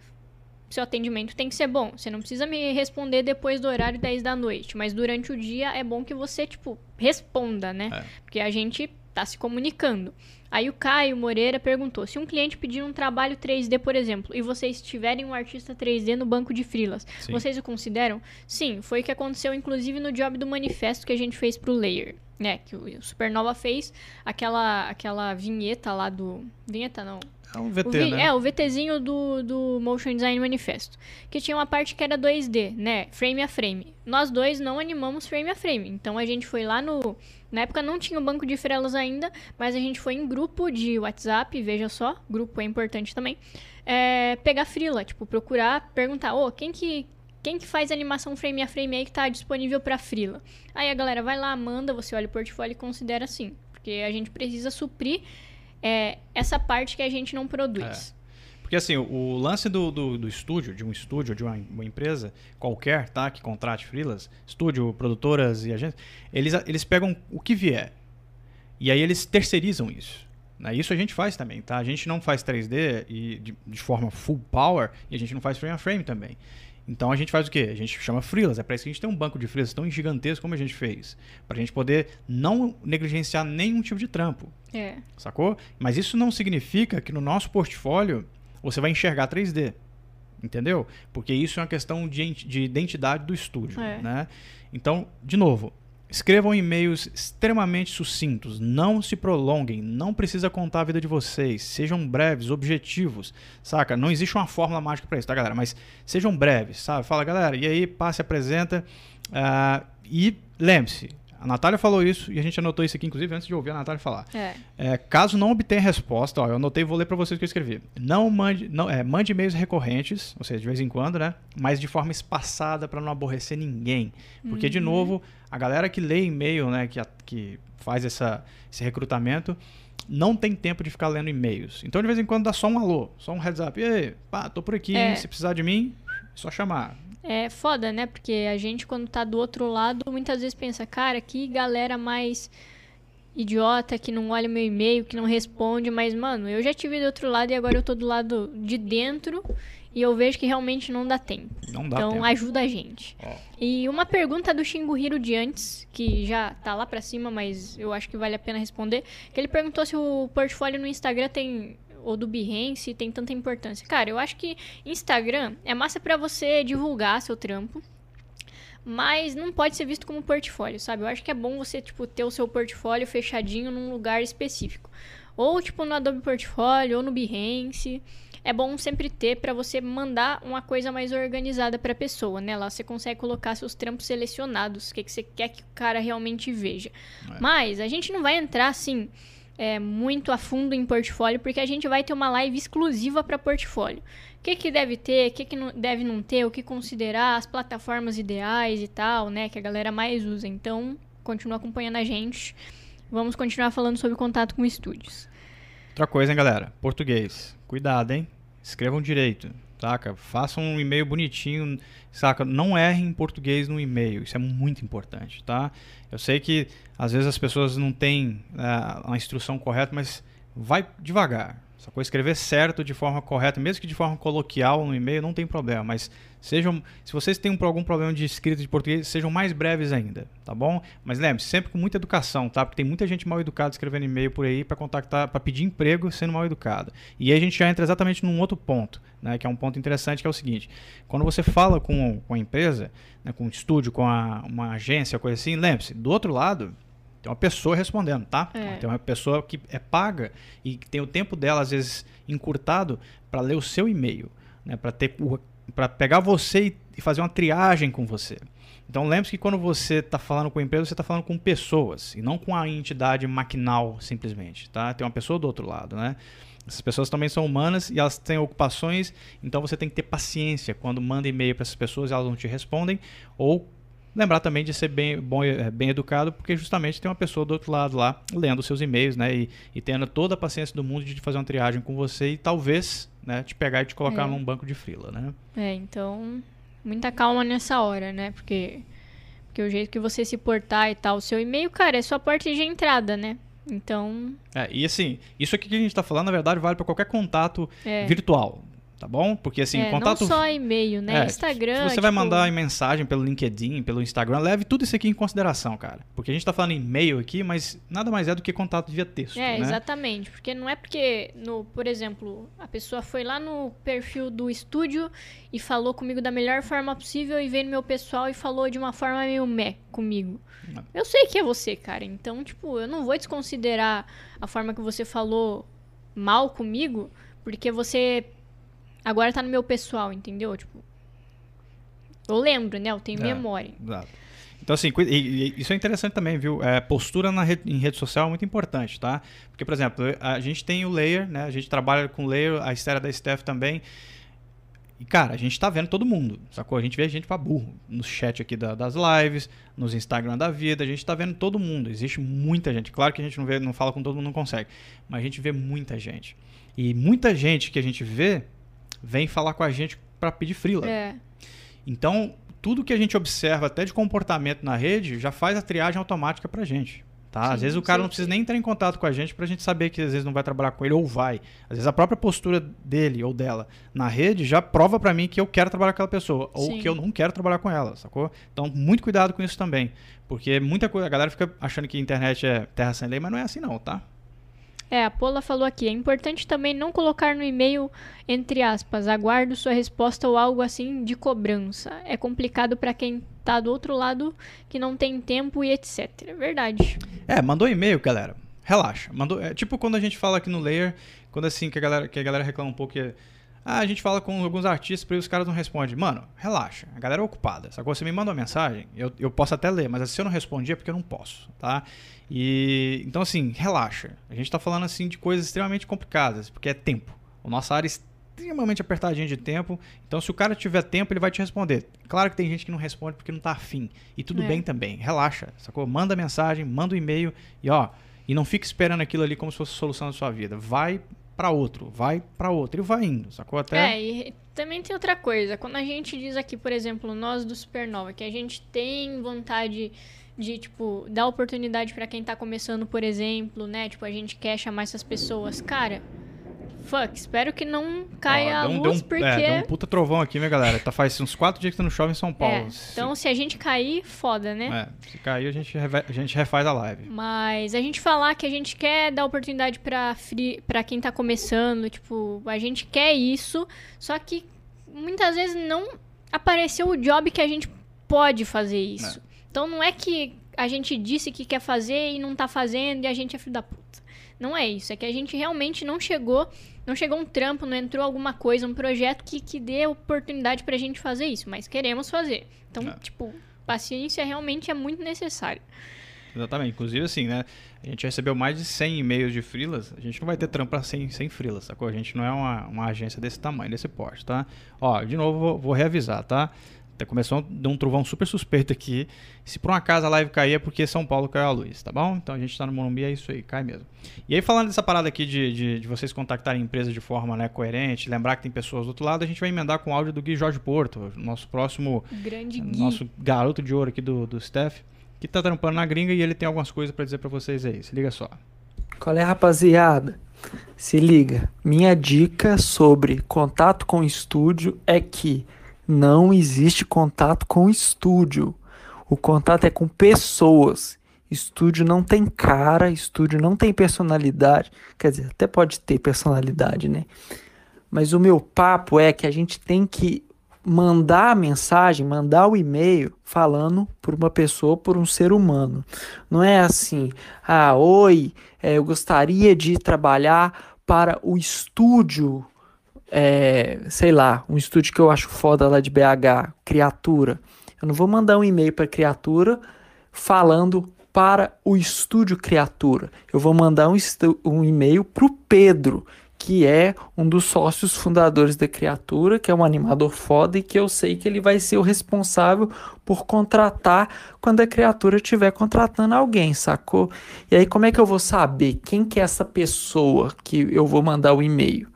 seu atendimento tem que ser bom. Você não precisa me responder depois do horário 10 da noite, mas durante o dia é bom que você, tipo, responda, né?
É.
Porque a gente tá se comunicando. Aí o Caio Moreira perguntou: se um cliente pedir um trabalho 3D, por exemplo, e vocês tiverem um artista 3D no banco de freelas,
Sim.
vocês o consideram? Sim, foi o que aconteceu, inclusive, no job do manifesto que a gente fez pro Layer. Né, que o Supernova fez aquela, aquela vinheta lá do. Vinheta não.
É um
O
VT,
vi-
né?
É, o VTzinho do, do Motion Design Manifesto. Que tinha uma parte que era 2D, né? Frame a frame. Nós dois não animamos frame a frame. Então a gente foi lá no. Na época não tinha o banco de freelas ainda, mas a gente foi em grupo de WhatsApp, veja só, grupo é importante também. é, pegar frila, tipo, procurar, perguntar, ô, quem que. Quem que faz animação frame a frame aí que tá disponível pra frila? Aí a galera vai lá, manda, você olha o portfólio e considera assim. Porque a gente precisa suprir é, essa parte que a gente não produz.
Porque assim, o, lance do, do, do estúdio, de um estúdio, de uma, uma empresa qualquer, tá? Que contrate freelas, estúdio, produtoras e agências, eles, eles pegam o que vier. E aí eles terceirizam isso. Né? Isso a gente faz também, tá? A gente não faz 3D e de, de forma full power e a gente não faz frame a frame também. Então a gente faz o quê? A gente chama freelas. É para isso que a gente tem um banco de freelas tão gigantesco como a gente fez. Pra gente poder não negligenciar nenhum tipo de trampo.
É.
Sacou? Mas isso não significa que no nosso portfólio você vai enxergar 3D. Entendeu? Porque isso é uma questão de, de identidade do estúdio.
É.
Né? Então, de novo, escrevam e-mails extremamente sucintos. Não se prolonguem. Não precisa contar a vida de vocês. Sejam breves, objetivos. Saca? Não existe uma fórmula mágica para isso, tá, galera? Mas sejam breves, sabe? Fala, galera, e aí, passe, apresenta. Uh, e lembre-se, a Natália falou isso e a gente anotou isso aqui, inclusive, antes de ouvir a Natália falar.
É.
É, caso não obtenha resposta, ó, eu anotei e vou ler para vocês o que eu escrevi. Não mande, não, é, mande e-mails recorrentes, ou seja, de vez em quando, né? Mas de forma espaçada para não aborrecer ninguém. Porque, uhum. de novo, a galera que lê e-mail, né, que, que faz essa, esse recrutamento, não tem tempo de ficar lendo e-mails. Então, de vez em quando, dá só um alô, só um heads up. Ei, pá, tô por aqui, é. se precisar de mim, é só chamar.
É foda, né? Porque a gente, quando tá do outro lado, muitas vezes pensa, cara, que galera mais idiota que não olha meu e-mail, que não responde, mas, mano, eu já tive do outro lado e agora eu tô do lado de dentro e eu vejo que realmente não dá tempo.
Não dá
então
tempo.
ajuda a gente. E uma pergunta do Hiro de antes, que já tá lá pra cima, mas eu acho que vale a pena responder, que ele perguntou se o portfólio no Instagram tem ou do Behance tem tanta importância? Cara, eu acho que Instagram é massa para você divulgar seu trampo, mas não pode ser visto como portfólio, sabe? Eu acho que é bom você, tipo, ter o seu portfólio fechadinho num lugar específico. Ou, tipo, no Adobe Portfólio, ou no Behance. É bom sempre ter para você mandar uma coisa mais organizada para a pessoa, né? Lá você consegue colocar seus trampos selecionados, o que, que você quer que o cara realmente veja. É. Mas a gente não vai entrar assim é, muito a fundo em portfólio, porque a gente vai ter uma live exclusiva para portfólio. O que, que deve ter, o que, que não, deve não ter, o que considerar, as plataformas ideais e tal, né? Que a galera mais usa. Então, continua acompanhando a gente. Vamos continuar falando sobre contato com estúdios.
Outra coisa, hein, galera? Português. Cuidado, hein? Escrevam direito saca? Faça um e-mail bonitinho, saca? Não erre em português no e-mail, isso é muito importante, tá? Eu sei que às vezes as pessoas não têm uh, a instrução correta, mas vai devagar, Sacou? Escrever certo de forma correta, mesmo que de forma coloquial no e-mail, não tem problema. Mas sejam, se vocês têm algum problema de escrita de português, sejam mais breves ainda, tá bom? Mas lembre-se, sempre com muita educação, tá? Porque tem muita gente mal educada escrevendo e-mail por aí para contactar, para pedir emprego sendo mal educado. E aí a gente já entra exatamente num outro ponto, né? Que é um ponto interessante, que é o seguinte: quando você fala com, com a empresa, né, com um estúdio, com a, uma agência, coisa assim, lembre-se, do outro lado tem uma pessoa respondendo, tá? É. Tem uma pessoa que é paga e que tem o tempo dela, às vezes, encurtado para ler o seu e-mail, né? Para ter para pegar você e fazer uma triagem com você. Então lembre-se que quando você está falando com a empresa, você está falando com pessoas e não com a entidade maquinal simplesmente, tá? Tem uma pessoa do outro lado, né? Essas pessoas também são humanas e elas têm ocupações, então você tem que ter paciência quando manda e-mail para essas pessoas e elas não te respondem ou Lembrar também de ser bem, bom, é, bem educado, porque justamente tem uma pessoa do outro lado lá lendo seus e-mails, né? E, e tendo toda a paciência do mundo de fazer uma triagem com você e talvez né, te pegar e te colocar é. num banco de frila, né?
É, então, muita calma nessa hora, né? Porque, porque o jeito que você se portar e tal, o seu e-mail, cara, é sua porta de entrada, né? Então.
É, e assim, isso aqui que a gente está falando, na verdade, vale para qualquer contato é. virtual tá bom? Porque assim,
é,
contato.
Não só e-mail, né? É, Instagram.
Se você tipo... vai mandar mensagem pelo LinkedIn, pelo Instagram, leve tudo isso aqui em consideração, cara. Porque a gente tá falando e-mail aqui, mas nada mais é do que contato via texto.
É,
né?
exatamente. Porque não é porque, no, por exemplo, a pessoa foi lá no perfil do estúdio e falou comigo da melhor forma possível e veio no meu pessoal e falou de uma forma meio meh comigo. Não. Eu sei que é você, cara. Então, tipo, eu não vou desconsiderar a forma que você falou mal comigo, porque você Agora tá no meu pessoal, entendeu? Tipo. Eu lembro, né? Eu tenho é, memória.
Exato. Então, assim, isso é interessante também, viu? É, postura na rede, em rede social é muito importante, tá? Porque, por exemplo, a gente tem o layer, né? A gente trabalha com layer, a esfera da Steph também. E, cara, a gente tá vendo todo mundo, sacou? A gente vê gente pra burro no chat aqui da, das lives, nos Instagram da vida, a gente tá vendo todo mundo. Existe muita gente. Claro que a gente não vê, não fala com todo mundo, não consegue. Mas a gente vê muita gente. E muita gente que a gente vê vem falar com a gente para pedir freela.
É.
Então, tudo que a gente observa até de comportamento na rede já faz a triagem automática para a gente. Tá? Sim, às vezes o cara sim, não precisa sim. nem entrar em contato com a gente para a gente saber que às vezes não vai trabalhar com ele ou vai. Às vezes a própria postura dele ou dela na rede já prova para mim que eu quero trabalhar com aquela pessoa ou que eu não quero trabalhar com ela, sacou? Então, muito cuidado com isso também. Porque muita coisa, a galera fica achando que a internet é terra sem lei, mas não é assim não, tá?
É, a Pola falou aqui, é importante também não colocar no e-mail, entre aspas, aguardo sua resposta ou algo assim de cobrança. É complicado para quem tá do outro lado que não tem tempo e etc. É verdade.
É, mandou e-mail, galera. Relaxa. Mandou, é tipo quando a gente fala aqui no Layer, quando assim que a galera, que a galera reclama um pouco que Ah, a gente fala com alguns artistas para os caras não respondem. Mano, relaxa. A galera é ocupada. Sacou? Você me manda uma mensagem, eu, eu posso até ler, mas se eu não respondi é porque eu não posso, tá? E então assim, relaxa. A gente tá falando assim de coisas extremamente complicadas, porque é tempo. O nossa área é extremamente apertadinha de tempo. Então, se o cara tiver tempo, ele vai te responder. Claro que tem gente que não responde porque não tá afim. E tudo é. bem também. Relaxa, sacou? Manda mensagem, manda um e-mail e ó, e não fique esperando aquilo ali como se fosse a solução da sua vida. Vai para outro, vai para outro e vai indo, sacou até?
É, e também tem outra coisa. Quando a gente diz aqui, por exemplo, nós do Supernova, que a gente tem vontade de, tipo, dar oportunidade para quem tá começando, por exemplo, né? Tipo, a gente quer chamar essas pessoas. Cara, fuck, espero que não caia Ó, a luz,
um,
porque...
É, deu um puta trovão aqui, minha galera. Tá faz uns quatro dias que tá no chove em São Paulo. É,
então, se... se... a gente cair, foda, né?
É, se cair, a gente, a gente refaz a live.
Mas a gente falar que a gente quer dar oportunidade pra, free, pra quem tá começando, tipo, a gente quer isso, só que muitas vezes não apareceu o job que a gente pode fazer isso. É. Então, não é que a gente disse que quer fazer e não tá fazendo e a gente é filho da puta. Não é isso, é que a gente realmente não chegou não chegou um trampo, não entrou alguma coisa, um projeto que, que dê oportunidade pra gente fazer isso, mas queremos fazer. Então, é. tipo, paciência realmente é muito necessária.
Exatamente. Inclusive, assim, né? A gente recebeu mais de 100 e-mails de frilas. A gente não vai ter trampo para 100, 100 frilas, sacou? A gente não é uma, uma agência desse tamanho, desse porte, tá? Ó, de novo, vou, vou reavisar, tá? Até começou a dar um trovão super suspeito aqui. Se por um acaso a live cair é porque São Paulo caiu a luz, tá bom? Então a gente tá no Morumbi, é isso aí, cai mesmo. E aí falando dessa parada aqui de, de, de vocês contactarem empresas de forma né, coerente, lembrar que tem pessoas do outro lado, a gente vai emendar com o áudio do Gui Jorge Porto, nosso próximo...
Grande Gui.
Nosso garoto de ouro aqui do, do Steph, que tá trampando na gringa e ele tem algumas coisas para dizer para vocês aí. Se liga só.
Qual é, rapaziada? Se liga. Minha dica sobre contato com estúdio é que não existe contato com estúdio. O contato é com pessoas. Estúdio não tem cara, estúdio não tem personalidade. Quer dizer, até pode ter personalidade, né? Mas o meu papo é que a gente tem que mandar a mensagem, mandar o e-mail falando por uma pessoa, por um ser humano. Não é assim, ah, oi, é, eu gostaria de trabalhar para o estúdio é, sei lá, um estúdio que eu acho foda lá de BH, Criatura. Eu não vou mandar um e-mail para Criatura falando para o estúdio Criatura. Eu vou mandar um, um e-mail para o Pedro, que é um dos sócios fundadores da Criatura, que é um animador foda e que eu sei que ele vai ser o responsável por contratar quando a Criatura estiver contratando alguém, sacou? E aí como é que eu vou saber quem que é essa pessoa que eu vou mandar o e-mail?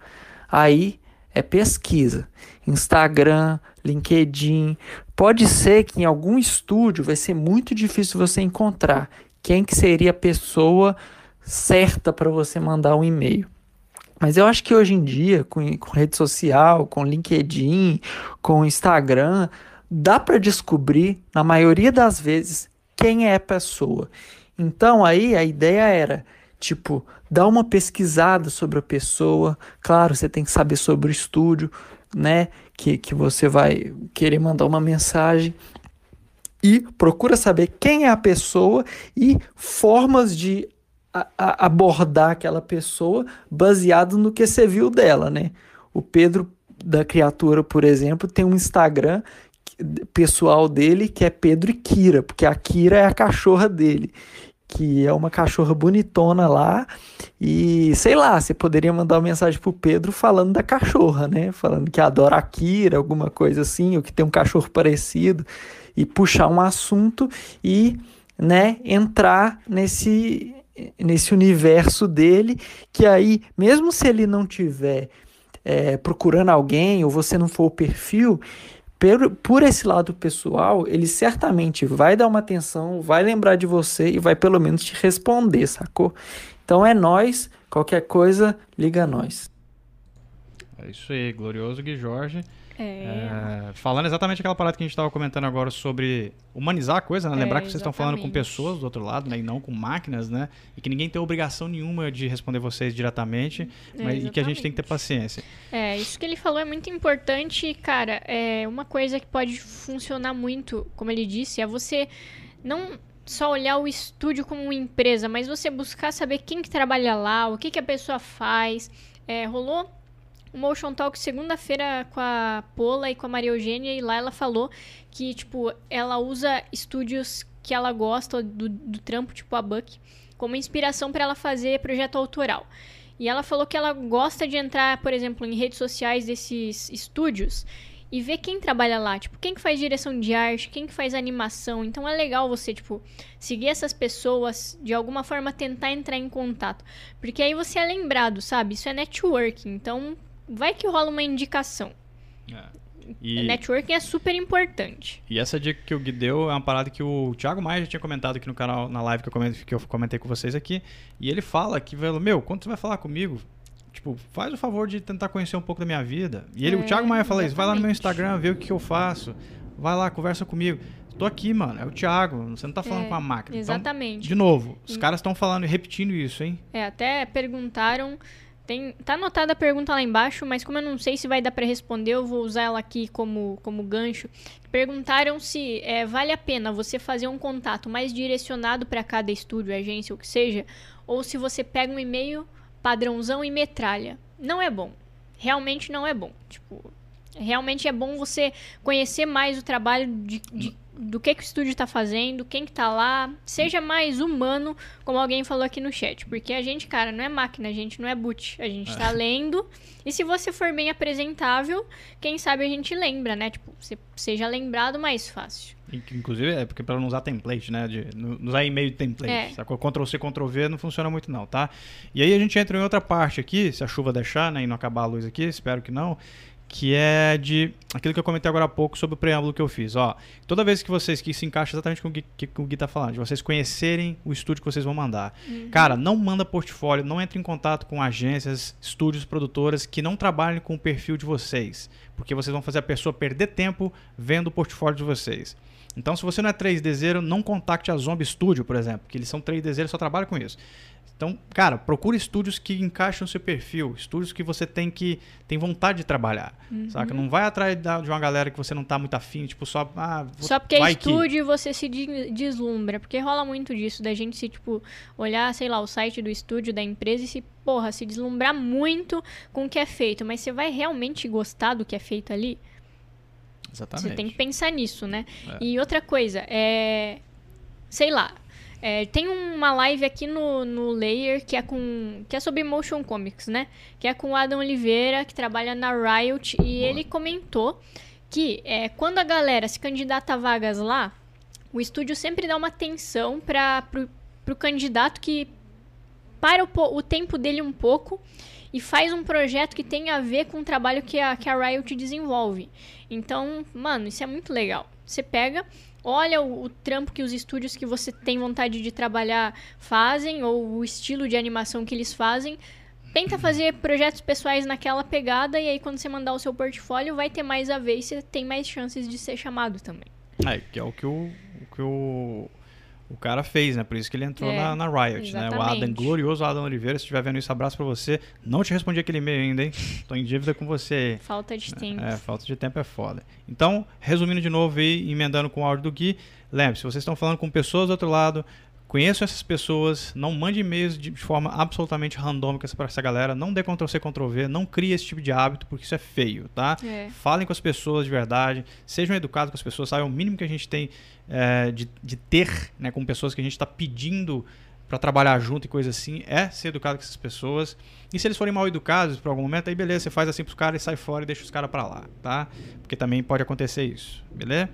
Aí é pesquisa. Instagram, LinkedIn. Pode ser que em algum estúdio vai ser muito difícil você encontrar quem que seria a pessoa certa para você mandar um e-mail. Mas eu acho que hoje em dia, com, com rede social, com LinkedIn, com Instagram, dá para descobrir, na maioria das vezes, quem é a pessoa. Então aí a ideia era Tipo, dá uma pesquisada sobre a pessoa. Claro, você tem que saber sobre o estúdio, né? Que, que você vai querer mandar uma mensagem. E procura saber quem é a pessoa e formas de a, a abordar aquela pessoa baseado no que você viu dela, né? O Pedro da criatura, por exemplo, tem um Instagram pessoal dele que é Pedro e Kira, porque a Kira é a cachorra dele que é uma cachorra bonitona lá. E sei lá, você poderia mandar uma mensagem pro Pedro falando da cachorra, né? Falando que adora a Kira, alguma coisa assim, ou que tem um cachorro parecido, e puxar um assunto e, né, entrar nesse nesse universo dele, que aí, mesmo se ele não tiver é, procurando alguém ou você não for o perfil, por, por esse lado pessoal, ele certamente vai dar uma atenção, vai lembrar de você e vai pelo menos te responder, sacou? Então é nós, qualquer coisa, liga a nós.
É isso aí, glorioso Gui Jorge.
É.
É, falando exatamente aquela parada que a gente estava comentando agora sobre humanizar a coisa, né? Lembrar é, que vocês estão falando com pessoas do outro lado, né? E não com máquinas, né? E que ninguém tem obrigação nenhuma de responder vocês diretamente, mas, e que a gente tem que ter paciência.
É, isso que ele falou é muito importante, cara. É uma coisa que pode funcionar muito, como ele disse, é você não só olhar o estúdio como uma empresa, mas você buscar saber quem que trabalha lá, o que, que a pessoa faz. É, rolou um Motion Talk segunda-feira com a Pola e com a Maria Eugênia, e lá ela falou que, tipo, ela usa estúdios que ela gosta do, do trampo, tipo a Buck, como inspiração para ela fazer projeto autoral. E ela falou que ela gosta de entrar, por exemplo, em redes sociais desses estúdios e ver quem trabalha lá, tipo, quem que faz direção de arte, quem que faz animação. Então é legal você, tipo, seguir essas pessoas, de alguma forma tentar entrar em contato, porque aí você é lembrado, sabe? Isso é networking. Então, vai que rola uma indicação. É. E... Networking é super importante.
E essa dica que o Gui deu é uma parada que o Thiago Maia já tinha comentado aqui no canal, na live que eu comentei, que eu comentei com vocês aqui. E ele fala que, meu, quando você vai falar comigo, Tipo, faz o favor de tentar conhecer um pouco da minha vida. E ele, é, o Thiago Maia fala isso, vai lá no meu Instagram, vê o que eu faço. Vai lá, conversa comigo. Tô aqui, mano. É o Thiago. Você não tá falando é, com a máquina.
Então, exatamente.
Então, de novo, os caras estão falando e repetindo isso, hein?
É, até perguntaram. Tem, tá anotada a pergunta lá embaixo, mas como eu não sei se vai dar para responder, eu vou usar ela aqui como, como gancho. Perguntaram se é, vale a pena você fazer um contato mais direcionado para cada estúdio, agência, o que seja, ou se você pega um e-mail padrãozão e metralha. Não é bom. Realmente não é bom. Tipo, realmente é bom você conhecer mais o trabalho de, de do que, que o estúdio está fazendo, quem que tá lá, seja mais humano, como alguém falou aqui no chat. Porque a gente, cara, não é máquina, a gente não é boot. A gente está é. lendo. E se você for bem apresentável, quem sabe a gente lembra, né? Tipo, você seja lembrado mais fácil.
Inclusive, é porque para não usar template, né? De, não usar e-mail de template. É. Sacou? Ctrl C, Ctrl V não funciona muito, não, tá? E aí a gente entra em outra parte aqui, se a chuva deixar, né? E não acabar a luz aqui, espero que não que é de aquilo que eu comentei agora há pouco sobre o preâmbulo que eu fiz. Ó, toda vez que vocês, que se encaixa exatamente com o que, que o Gui tá falando, de vocês conhecerem o estúdio que vocês vão mandar. Uhum. Cara, não manda portfólio, não entre em contato com agências, estúdios, produtoras que não trabalhem com o perfil de vocês, porque vocês vão fazer a pessoa perder tempo vendo o portfólio de vocês. Então, se você não é 3Dzeiro, não contacte a Zombie Studio, por exemplo, que eles são 3Dzeiros e só trabalham com isso. Então, cara, procure estúdios que encaixem no seu perfil, estúdios que você tem que tem vontade de trabalhar, uhum. saca? Não vai atrás de uma galera que você não tá muito afim, tipo só ah,
vou, só porque é estúdio que... você se deslumbra, porque rola muito disso da gente se tipo olhar, sei lá, o site do estúdio da empresa e se porra, se deslumbrar muito com o que é feito, mas você vai realmente gostar do que é feito ali?
Exatamente.
Você tem que pensar nisso, né? É. E outra coisa, é sei lá, é, tem uma live aqui no, no Layer que é com que é sobre motion comics, né? Que é com o Adam Oliveira, que trabalha na Riot, e Boa. ele comentou que é, quando a galera se candidata a vagas lá, o estúdio sempre dá uma atenção para pro, pro candidato que para o, o tempo dele um pouco e faz um projeto que tem a ver com o trabalho que a, que a Riot desenvolve. Então, mano, isso é muito legal. Você pega olha o, o, trampo que os estúdios que você tem vontade de trabalhar fazem, ou o estilo de animação que eles fazem. Tenta fazer projetos pessoais naquela pegada, e aí quando você mandar o seu portfólio, vai ter mais a ver e você tem mais chances de ser chamado também.
É, que é o que o, o que o o cara fez, né? Por isso que ele entrou é, na, na, Riot, exatamente. né? O Adam, glorioso Adam Oliveira, se estiver vendo isso, abraço pra você. Não te respondi aquele e-mail ainda, hein? Tô em dívida com você.
Falta de tempo.
É, falta de tempo é foda. Então, resumindo de novo aí, emendando com o áudio do Gui, lembre-se, vocês estão falando com pessoas do outro lado, Conheçam essas pessoas, não mande e-mails de forma absolutamente randômica para essa galera, não dê Ctrl C, Ctrl V, não crie esse tipo de hábito, porque isso é feio, tá? É. Falem com as pessoas de verdade, sejam educados com as pessoas, sabe? É o mínimo que a gente tem é, de, de ter né, com pessoas que a gente está pedindo para trabalhar junto e coisa assim, é ser educado com essas pessoas. E se eles forem mal educados por algum momento, aí beleza, você faz assim pros caras e sai fora e deixa os caras para lá, tá? Porque também pode acontecer isso, beleza?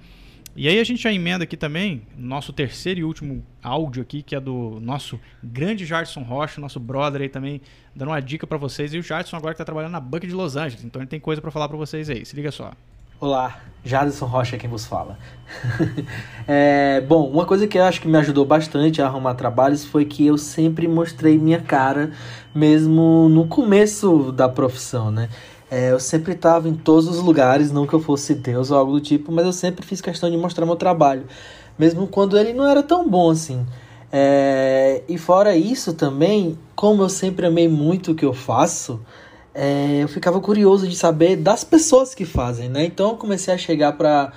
E aí a gente já emenda aqui também, nosso terceiro e último áudio aqui, que é do nosso grande Jadson Rocha, nosso brother aí também, dando uma dica para vocês. E o Jadson agora que tá trabalhando na Buck de Los Angeles, então ele tem coisa para falar para vocês aí. Se liga só.
Olá, Jadson Rocha é quem vos fala. é, bom, uma coisa que eu acho que me ajudou bastante a arrumar trabalhos foi que eu sempre mostrei minha cara, mesmo no começo da profissão, né? É, eu sempre estava em todos os lugares, não que eu fosse Deus ou algo do tipo, mas eu sempre fiz questão de mostrar meu trabalho, mesmo quando ele não era tão bom assim. É, e fora isso também, como eu sempre amei muito o que eu faço, é, eu ficava curioso de saber das pessoas que fazem, né? Então eu comecei a chegar para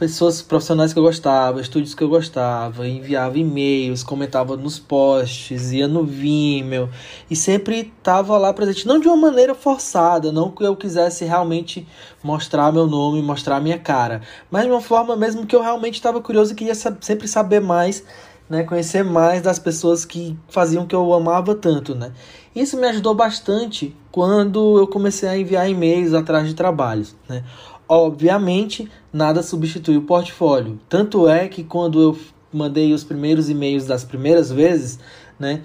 pessoas profissionais que eu gostava, estúdios que eu gostava, enviava e-mails, comentava nos posts, ia no Vimeo e sempre estava lá presente, não de uma maneira forçada, não que eu quisesse realmente mostrar meu nome, mostrar minha cara, mas de uma forma mesmo que eu realmente estava curioso e queria sempre saber mais, né, conhecer mais das pessoas que faziam que eu amava tanto, né? Isso me ajudou bastante quando eu comecei a enviar e-mails atrás de trabalhos, né? Obviamente, nada substitui o portfólio. Tanto é que quando eu mandei os primeiros e-mails das primeiras vezes, né,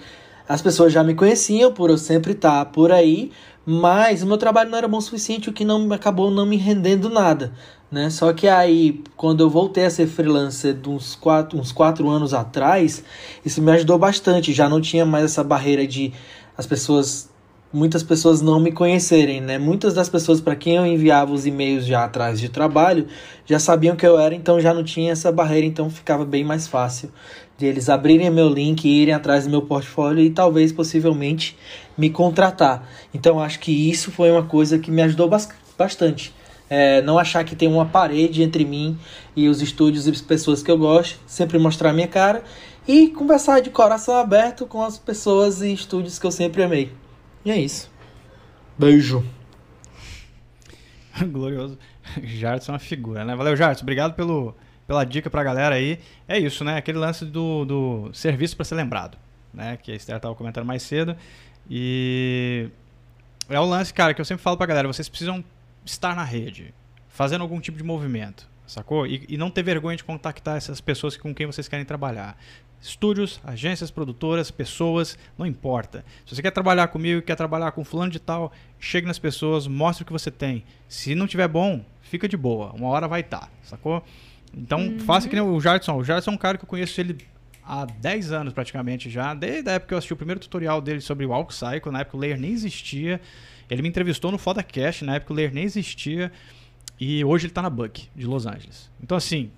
as pessoas já me conheciam por eu sempre estar por aí, mas o meu trabalho não era bom o suficiente, o que não acabou não me rendendo nada. Né? Só que aí, quando eu voltei a ser freelancer uns quatro, uns quatro anos atrás, isso me ajudou bastante. Já não tinha mais essa barreira de as pessoas muitas pessoas não me conhecerem, né? Muitas das pessoas para quem eu enviava os e-mails já atrás de trabalho já sabiam que eu era, então já não tinha essa barreira, então ficava bem mais fácil de eles abrirem meu link irem atrás do meu portfólio e talvez possivelmente me contratar. Então acho que isso foi uma coisa que me ajudou bastante. É, não achar que tem uma parede entre mim e os estúdios e as pessoas que eu gosto, sempre mostrar minha cara e conversar de coração aberto com as pessoas e estúdios que eu sempre amei. E é isso. Beijo.
Glorioso. Jardim é uma figura, né? Valeu, Jardim. Obrigado pelo, pela dica pra galera aí. É isso, né? Aquele lance do, do serviço para ser lembrado, né? Que a Esther tava comentando mais cedo. E é o lance, cara, que eu sempre falo pra galera. Vocês precisam estar na rede, fazendo algum tipo de movimento, sacou? E, e não ter vergonha de contactar essas pessoas com quem vocês querem trabalhar. Estúdios, agências, produtoras, pessoas, não importa. Se você quer trabalhar comigo, quer trabalhar com fulano de tal, chegue nas pessoas, mostre o que você tem. Se não tiver bom, fica de boa. Uma hora vai estar, tá, sacou? Então, uhum. faça que nem o Jardson. O Jardson é um cara que eu conheço ele há 10 anos praticamente já, desde a época que eu assisti o primeiro tutorial dele sobre o Walk Cycle, na época o Layer nem existia. Ele me entrevistou no FodaCast, na época o Layer nem existia. E hoje ele está na Buck, de Los Angeles. Então, assim,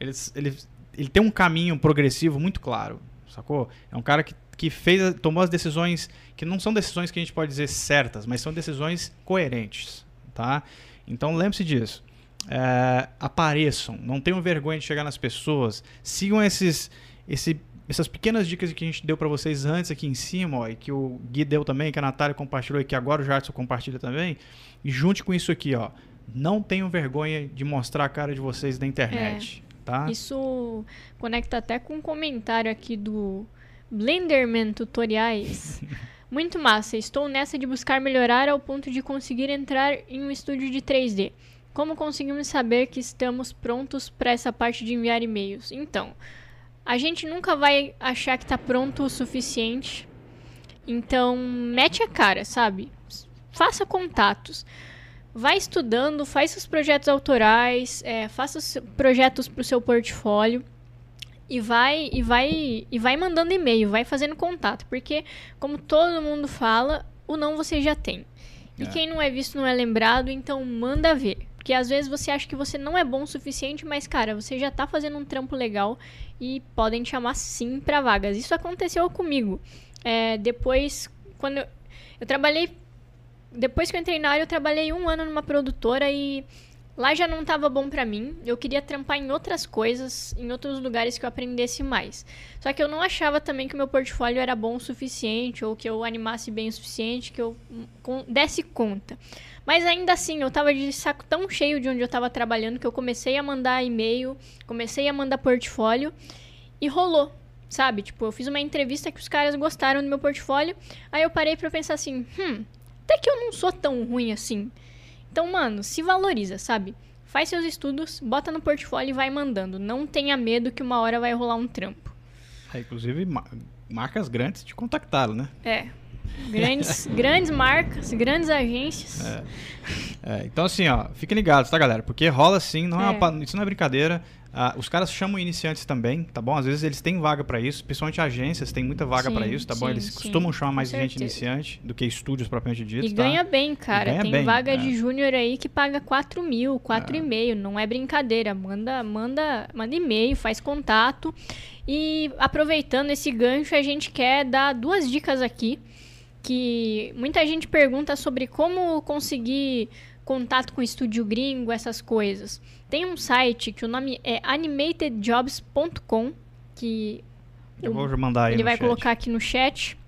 ele, ele ele tem um caminho progressivo muito claro, sacou? É um cara que, que fez, tomou as decisões que não são decisões que a gente pode dizer certas, mas são decisões coerentes, tá? Então lembre-se disso. É, apareçam, não tenham vergonha de chegar nas pessoas, sigam esses, esse, essas pequenas dicas que a gente deu para vocês antes aqui em cima, ó, e que o Gui deu também, que a Natália compartilhou e que agora o Jardim compartilha também, e junte com isso aqui, ó. Não tenham vergonha de mostrar a cara de vocês na internet. É. Tá?
Isso conecta até com um comentário aqui do Blenderman Tutoriais. Muito massa, estou nessa de buscar melhorar ao ponto de conseguir entrar em um estúdio de 3D. Como conseguimos saber que estamos prontos para essa parte de enviar e-mails? Então, a gente nunca vai achar que está pronto o suficiente. Então, mete a cara, sabe? Faça contatos vai estudando, faz seus projetos autorais, é, faça os projetos para o seu portfólio e vai e vai e vai mandando e-mail, vai fazendo contato, porque como todo mundo fala, o não você já tem. E é. quem não é visto não é lembrado, então manda ver. Porque às vezes você acha que você não é bom o suficiente, mas cara, você já tá fazendo um trampo legal e podem te chamar sim para vagas. Isso aconteceu comigo. É, depois, quando eu, eu trabalhei depois que eu entrei na área, eu trabalhei um ano numa produtora e lá já não estava bom para mim. Eu queria trampar em outras coisas, em outros lugares que eu aprendesse mais. Só que eu não achava também que o meu portfólio era bom o suficiente, ou que eu animasse bem o suficiente, que eu desse conta. Mas ainda assim, eu tava de saco tão cheio de onde eu tava trabalhando que eu comecei a mandar e-mail, comecei a mandar portfólio e rolou. Sabe? Tipo, eu fiz uma entrevista que os caras gostaram do meu portfólio. Aí eu parei para pensar assim: hum, até que eu não sou tão ruim assim. Então, mano, se valoriza, sabe? Faz seus estudos, bota no portfólio e vai mandando. Não tenha medo que uma hora vai rolar um trampo.
É, inclusive, marcas grandes te contactaram, né?
É. Grandes, grandes marcas, grandes agências.
É. É, então, assim, ó, fiquem ligados, tá, galera? Porque rola sim, não é. Uma, isso não é brincadeira. Uh, os caras chamam iniciantes também, tá bom? Às vezes eles têm vaga para isso, principalmente agências têm muita vaga para isso, tá sim, bom? Eles sim, costumam chamar mais gente iniciante do que estúdios propriamente dito.
E tá? ganha bem, cara. Ganha tem bem, vaga é. de júnior aí que paga 4 mil, 4,5. É. Não é brincadeira. Manda, manda, manda e-mail, faz contato. E aproveitando esse gancho, a gente quer dar duas dicas aqui. Que muita gente pergunta sobre como conseguir contato com estúdio gringo, essas coisas. Tem um site que o nome é animatedjobs.com, que
eu vou mandar aí
ele vai
chat.
colocar aqui no chat,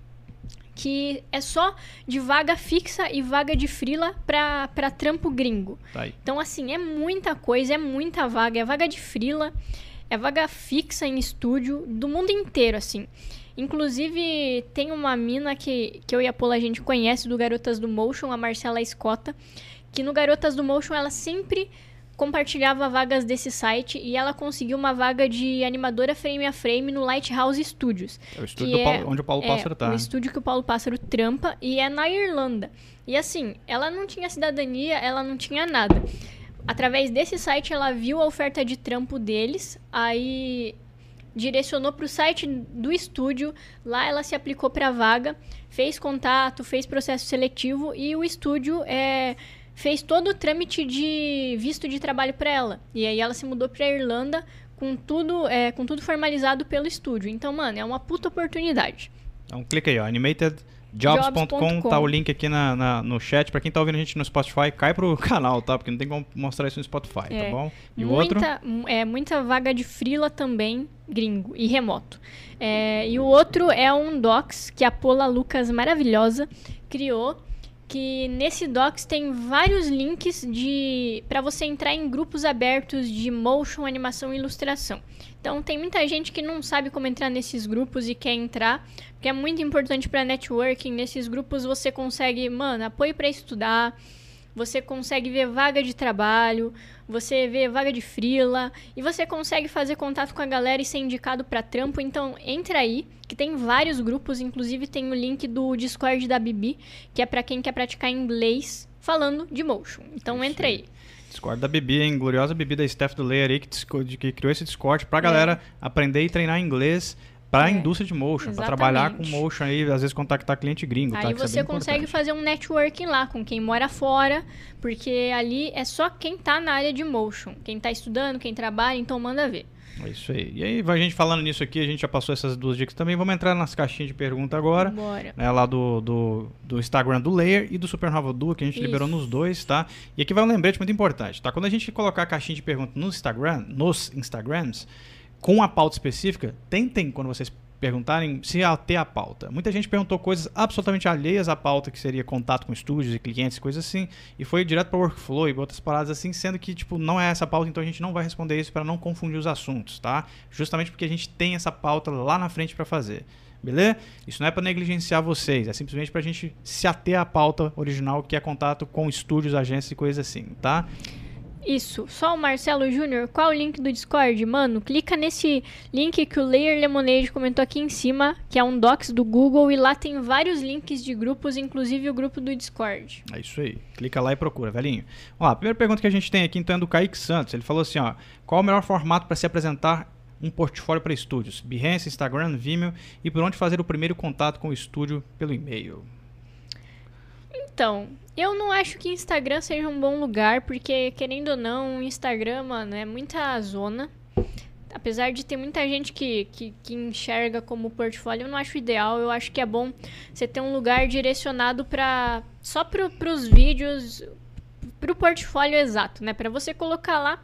que é só de vaga fixa e vaga de frila pra, pra trampo gringo.
Tá.
Então, assim, é muita coisa, é muita vaga. É vaga de frila, é vaga fixa em estúdio, do mundo inteiro, assim. Inclusive, tem uma mina que, que eu e a Paula a gente conhece do Garotas do Motion, a Marcela Escota, que no Garotas do Motion ela sempre compartilhava vagas desse site e ela conseguiu uma vaga de animadora frame a frame no Lighthouse Studios.
É o estúdio
é,
Paulo, onde o Paulo
é,
Pássaro tá.
O estúdio que o Paulo Pássaro trampa e é na Irlanda. E assim, ela não tinha cidadania, ela não tinha nada. Através desse site, ela viu a oferta de trampo deles, aí direcionou para o site do estúdio. Lá ela se aplicou para a vaga, fez contato, fez processo seletivo e o estúdio é, fez todo o trâmite de visto de trabalho para ela. E aí ela se mudou para a Irlanda com tudo, é, com tudo formalizado pelo estúdio. Então, mano, é uma puta oportunidade.
Então clica aí, ó, animatedjobs.com, tá o link aqui na, na, no chat. Pra quem tá ouvindo a gente no Spotify, cai pro canal, tá? Porque não tem como mostrar isso no Spotify,
É.
tá bom? E o
muita,
outro?
m- É, muita vaga de frila também, gringo e remoto. É, e o outro é um docs que a Pola Lucas maravilhosa criou, que nesse docs tem vários links de para você entrar em grupos abertos de motion, animação e ilustração. Então tem muita gente que não sabe como entrar nesses grupos e quer entrar, porque é muito importante para networking. Nesses grupos você consegue, mano, apoio para estudar, você consegue ver vaga de trabalho, você vê vaga de frila e você consegue fazer contato com a galera e ser indicado para trampo. Então entra aí, que tem vários grupos, inclusive tem o link do Discord da Bibi, que é para quem quer praticar inglês falando de motion. Então entra aí.
Discord da Bibi, hein? Gloriosa Bibi da Steph do Layer aí, que, que criou esse Discord pra
É.
galera aprender e treinar inglês pra a
É.
indústria de motion, pra trabalhar com motion aí, às vezes contactar cliente gringo, tá?
Aí
é
você
bem
consegue
importante.
fazer um networking lá com quem mora fora, porque ali é só quem tá na área de motion, quem tá estudando, quem trabalha, então manda ver.
É isso aí. E aí, a gente falando nisso aqui, a gente já passou essas duas dicas também. Vamos entrar nas caixinhas de pergunta agora.
Bora.
né, lá do, do, do Instagram do Layer e do Supernova Duo, que a gente
Isso.
liberou nos dois, tá? E aqui vai um lembrete muito importante, tá? Quando a gente colocar a caixinha de pergunta no Instagram, nos Instagrams, com a pauta específica, tentem, quando vocês perguntarem, se ater à pauta. Muita gente perguntou coisas absolutamente alheias à pauta, que seria contato com estúdios e clientes, coisas assim, e foi direto para workflow e outras paradas assim, sendo que, tipo, não é essa pauta, então a gente não vai responder isso para não confundir os assuntos, tá? Justamente porque a gente tem essa pauta lá na frente para fazer. Beleza? Isso não é para negligenciar vocês, é simplesmente para a gente se ater à pauta original, que é contato com estúdios, agências e coisas assim, tá?
Isso, só o Marcelo Júnior, qual o link do Discord? Mano, clica nesse link que o Layer Lemonade comentou aqui em cima, que é um docs do Google, e lá tem vários links de grupos, inclusive o grupo do Discord.
É isso aí. Clica lá e procura, velhinho. Ó, a primeira pergunta que a gente tem aqui então é do Kaique Santos. Ele falou assim, ó: "Qual o melhor formato para se apresentar um portfólio para estúdios? Behance, Instagram, Vimeo e por onde fazer o primeiro contato com o estúdio pelo e-mail?"
Então, eu não acho que Instagram seja um bom lugar, porque, querendo ou não, o Instagram, mano, é muita zona. Apesar de ter muita gente que, que, que enxerga como portfólio, eu não acho ideal. Eu acho que é bom você ter um lugar direcionado para só pro, pros vídeos, pro portfólio exato, né? Para você colocar lá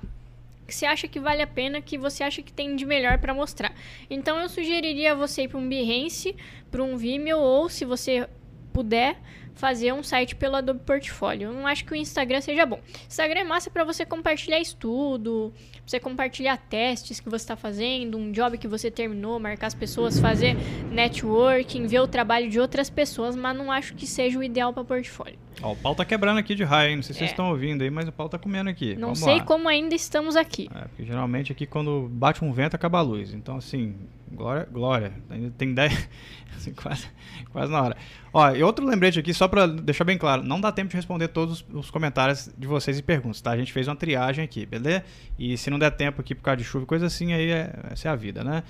que você acha que vale a pena, que você acha que tem de melhor para mostrar. Então eu sugeriria você ir para um Behance, para um Vimeo ou se você puder fazer um site pelo Adobe Portfólio. Eu não acho que o Instagram seja bom. Instagram é massa para você compartilhar estudo, você compartilhar testes que você está fazendo, um job que você terminou, marcar as pessoas, fazer networking, ver o trabalho de outras pessoas, mas não acho que seja o ideal para portfólio.
Ó, o pau tá quebrando aqui de raio, hein? Não sei se vocês
É.
estão ouvindo aí, mas o pau tá comendo aqui.
Não
Vamos
sei
lá.
como ainda estamos aqui.
É, porque geralmente aqui quando bate um vento acaba a luz. Então, assim, glória, glória. Ainda tem ideia. assim, quase, quase na hora. Ó, e outro lembrete aqui, só pra deixar bem claro: não dá tempo de responder todos os, os comentários de vocês e perguntas, tá? A gente fez uma triagem aqui, beleza? E se não der tempo aqui por causa de chuva coisa assim, aí é, essa é a vida, né?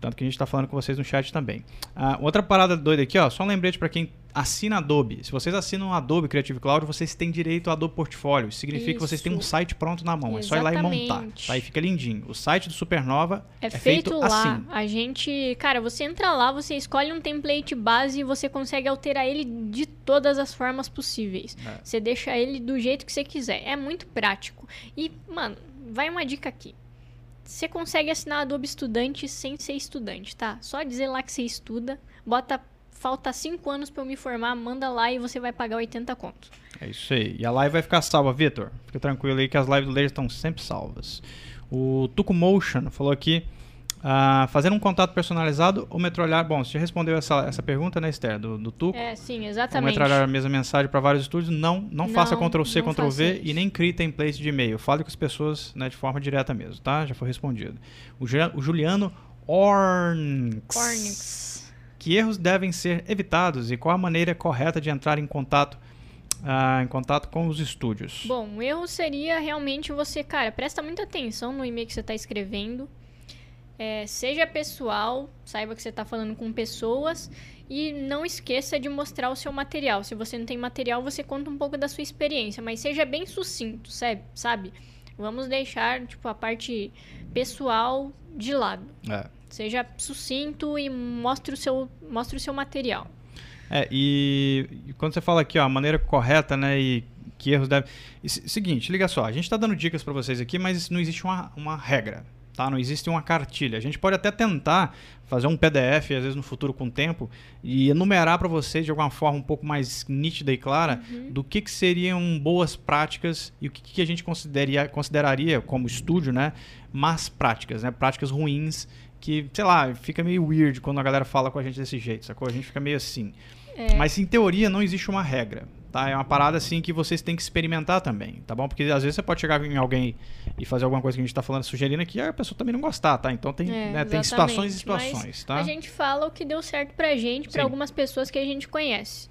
Tanto que a gente está falando com vocês no chat também. Ah, outra parada doida aqui, ó, só um lembrete para quem assina Adobe. Se vocês assinam Adobe Creative Cloud, vocês têm direito ao Adobe Portfólio. Isso significa Isso. que vocês têm um site pronto na mão. Exatamente. É só ir lá e montar. Tá? Aí fica lindinho. O site do Supernova é, é feito, feito, lá. Assim.
A gente, cara, você entra lá, você escolhe um template base e você consegue alterar ele de todas as formas possíveis. É. Você deixa ele do jeito que você quiser. É muito prático. E, mano, vai uma dica aqui. Você consegue assinar Adobe Estudante sem ser estudante, tá? Só dizer lá que você estuda, bota falta 5 anos para eu me formar, manda lá e você vai pagar 80 contos.
É isso aí. E a live vai ficar salva, Vitor. Fica tranquilo aí que as lives do Laser estão sempre salvas. O Tuco Motion falou aqui Uh, fazer um contato personalizado ou metralhar. Bom, você já respondeu essa, essa pergunta, né, Esther? Do, do.
É, sim, exatamente.
Ou metralhar a mesma mensagem para vários estúdios. Não, não, não faça Ctrl-C, Ctrl-V e nem crie template de e-mail. Fale com as pessoas né, de forma direta mesmo, tá? Já foi respondido. O, o Juliano Ornx. Ornx. Que erros devem ser evitados e qual a maneira correta de entrar em contato ah, em contato com os estúdios?
Bom, o erro seria realmente você, cara, presta muita atenção no e-mail que você está escrevendo. É, seja pessoal, saiba que você está falando com pessoas e não esqueça de mostrar o seu material. Se você não tem material, você conta um pouco da sua experiência, mas seja bem sucinto, sabe? Vamos deixar tipo a parte pessoal de lado. É. Seja sucinto e mostre o seu, mostre o seu material.
É, e, quando você fala aqui, ó, a maneira correta, né, e que erros devem... Seguinte, liga só, a gente está dando dicas para vocês aqui, mas não existe uma, uma regra tá? Não existe uma cartilha. A gente pode até tentar fazer um PDF, às vezes no futuro com o tempo, e enumerar para vocês de alguma forma um pouco mais nítida e clara uhum. do que, que seriam boas práticas e o que, que a gente consideraria, consideraria como estúdio, né? Más práticas, né? Práticas ruins que, sei lá, fica meio weird quando a galera fala com a gente desse jeito, sacou? A gente fica meio assim. É. Mas em teoria não existe uma regra tá? É uma parada assim que vocês têm que experimentar também, tá bom? Porque às vezes você pode chegar em alguém e fazer alguma coisa que a gente está falando, sugerindo aqui, e a pessoa também não gostar, tá? Então tem, é, né, tem situações e situações, Mas tá?
A gente fala o que deu certo pra gente, para algumas pessoas que a gente conhece.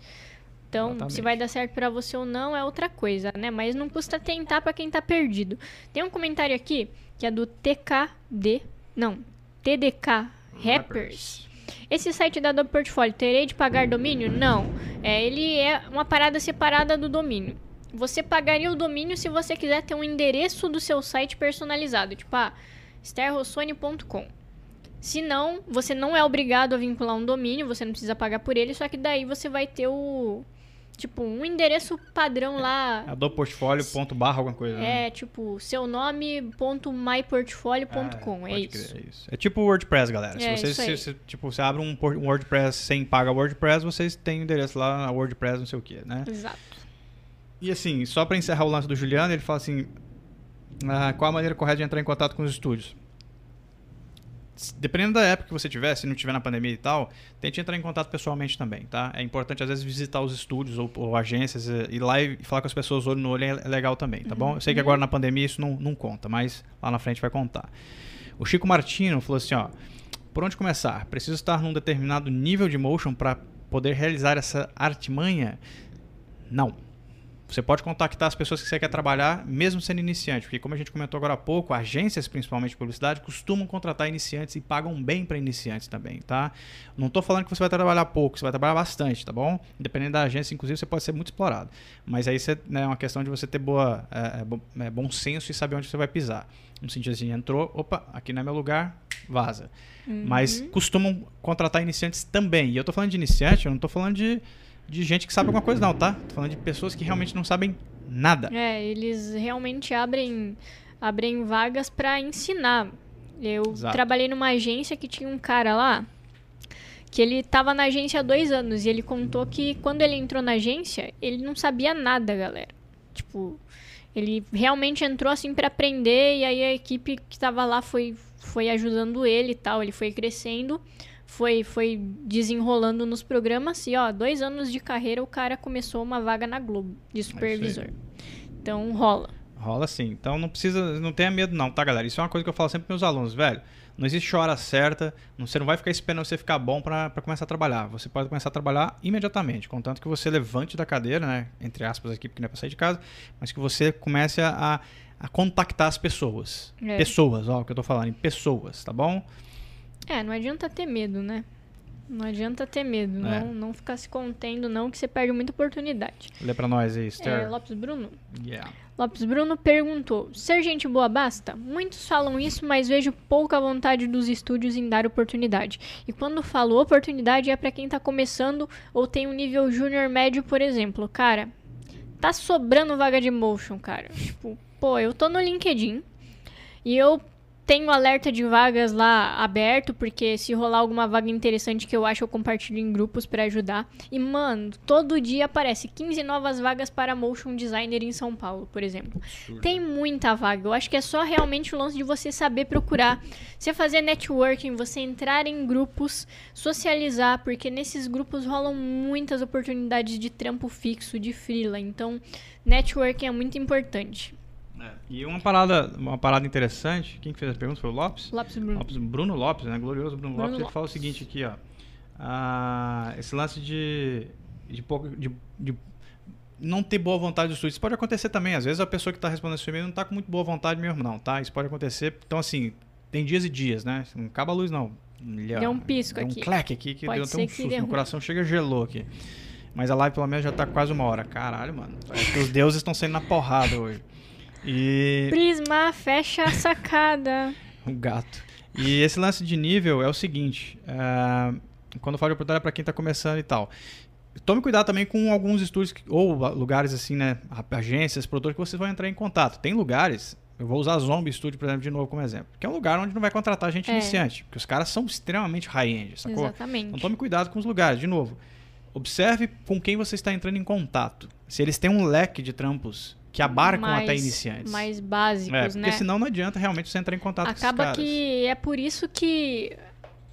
Então, Exatamente. se vai dar certo para você ou não é outra coisa, né? Mas não custa tentar para quem tá perdido. Tem um comentário aqui que é do TKD, não, TDK Rappers. Rappers. Esse site da Adobe Portfolio, terei de pagar domínio? Não. É, ele é uma parada separada do domínio. Você pagaria o domínio se você quiser ter um endereço do seu site personalizado, tipo, ah, sterrossone.com. Se não, você não é obrigado a vincular um domínio, você não precisa pagar por ele, só que daí você vai ter o tipo, um endereço padrão lá.
É do portfólio ponto barra alguma coisa.
É, né? tipo, seu nome ponto myportfolio.com, é, é, isso.
é isso. É tipo WordPress, galera. É, se você se, se, tipo, você abre um, um WordPress sem paga WordPress, vocês têm o endereço lá na WordPress, não sei o que, né?
Exato.
E assim, só para encerrar o lance do Juliano, ele fala assim: ah, qual a maneira correta de entrar em contato com os estúdios? Dependendo da época que você tiver, se não tiver na pandemia e tal, tente entrar em contato pessoalmente também, tá? É importante às vezes visitar os estúdios ou, ou agências, ir lá e falar com as pessoas olho no olho é, é legal também, tá uhum. bom? Eu sei que agora na pandemia isso não, não conta, mas lá na frente vai contar. O Chico Martino falou assim, ó, por onde começar? Preciso estar num determinado nível de motion para poder realizar essa artimanha? Não. Você pode contactar as pessoas que você quer trabalhar, mesmo sendo iniciante, porque como a gente comentou agora há pouco, agências, principalmente de publicidade, costumam contratar iniciantes e pagam bem para iniciantes também, tá? Não estou falando que você vai trabalhar pouco, você vai trabalhar bastante, tá bom? Dependendo da agência, inclusive, você pode ser muito explorado. Mas aí você, né, é uma questão de você ter boa, é, é, é, bom senso e saber onde você vai pisar. No sentido assim, entrou, opa, aqui não é meu lugar, vaza. Uhum. Mas costumam contratar iniciantes também. E eu estou falando de iniciante, eu não estou falando de de gente que sabe alguma coisa, não, tá? Tô falando de pessoas que realmente não sabem nada.
É, eles realmente abrem, abrem vagas para ensinar. Eu Exato. trabalhei numa agência que tinha um cara lá que ele estava na agência há dois anos e ele contou que quando ele entrou na agência, ele não sabia nada, galera. Tipo, ele realmente entrou assim para aprender e aí a equipe que estava lá foi, foi ajudando ele e tal. Ele foi crescendo foi, foi desenrolando nos programas e, ó, dois anos de carreira o cara começou uma vaga na Globo de é supervisor. É então rola.
Rola sim. Então não precisa, não tenha medo não, tá, galera? Isso é uma coisa que eu falo sempre para meus alunos, velho. Não existe hora certa, você não vai ficar esperando você ficar bom para começar a trabalhar. Você pode começar a trabalhar imediatamente, contanto que você levante da cadeira, né? Entre aspas aqui, porque não é para sair de casa, mas que você comece a, a contactar as pessoas. É. Pessoas, ó, o que eu tô falando, em pessoas, tá bom?
É, não adianta ter medo, né? Não adianta ter medo,
É.
não, não ficar se contendo, não, que você perde muita oportunidade.
Lê pra nós aí,
É,
Esther.
Lopes Bruno?
Yeah.
Lopes Bruno perguntou: Ser gente boa basta? Muitos falam isso, mas vejo pouca vontade dos estúdios em dar oportunidade. E quando falo oportunidade é pra quem tá começando ou tem um nível júnior médio, por exemplo. Cara, tá sobrando vaga de motion, cara. Tipo, pô, eu tô no LinkedIn e eu tenho alerta de vagas lá aberto, porque se rolar alguma vaga interessante que eu acho, eu compartilho em grupos pra ajudar. E, mano, todo dia aparece 15 novas vagas para motion designer em São Paulo, por exemplo. Tem muita vaga. Eu acho que é só realmente o lance de você saber procurar. Você fazer networking, você entrar em grupos, socializar, porque nesses grupos rolam muitas oportunidades de trampo fixo, de freela. Então, networking é muito importante.
É. E uma parada, uma parada interessante, quem que fez a pergunta foi o Lopes?
Lopes Bruno.
Lopes, Bruno Lopes, né? Glorioso Bruno,
Bruno
Lopes, ele
Lopes.
fala o seguinte aqui, ó. Ah, esse lance de, de, pouco, de, de não ter boa vontade do estúdio. Isso pode acontecer também. Às vezes a pessoa que está respondendo esse e-mail não está com muito boa vontade mesmo, não, tá? Isso pode acontecer. Então, assim, tem dias e dias, né? Não acaba a luz, não. Ele,
Deu um pisco
deu
aqui.
um clack aqui que
Pode
deu até um susto. Meu coração chega gelou aqui. Mas a live pelo menos já tá quase uma hora. Caralho, mano. Parece que os deuses estão saindo na porrada hoje. E.
Prisma, fecha a sacada.
O gato. E esse lance de nível é o seguinte: ah, quando eu falo de oportunidade para quem está começando e tal. Tome cuidado também com alguns estúdios que- ou lugares assim, né? Agências, produtores que vocês vão entrar em contato. Tem lugares, eu vou usar Zombie Studio, por exemplo, de novo como exemplo, que é um lugar onde não vai contratar gente
É.
iniciante, porque os caras são extremamente high-end, sacou?
Exatamente.
Então tome cuidado com os lugares. De novo, observe com quem você está entrando em contato. Se eles têm um leque de trampos que abarcam
mais,
até iniciantes.
Mais básicos,
é, porque
né?
senão não adianta realmente você entrar em contato
Acaba
com caras.
que é por isso que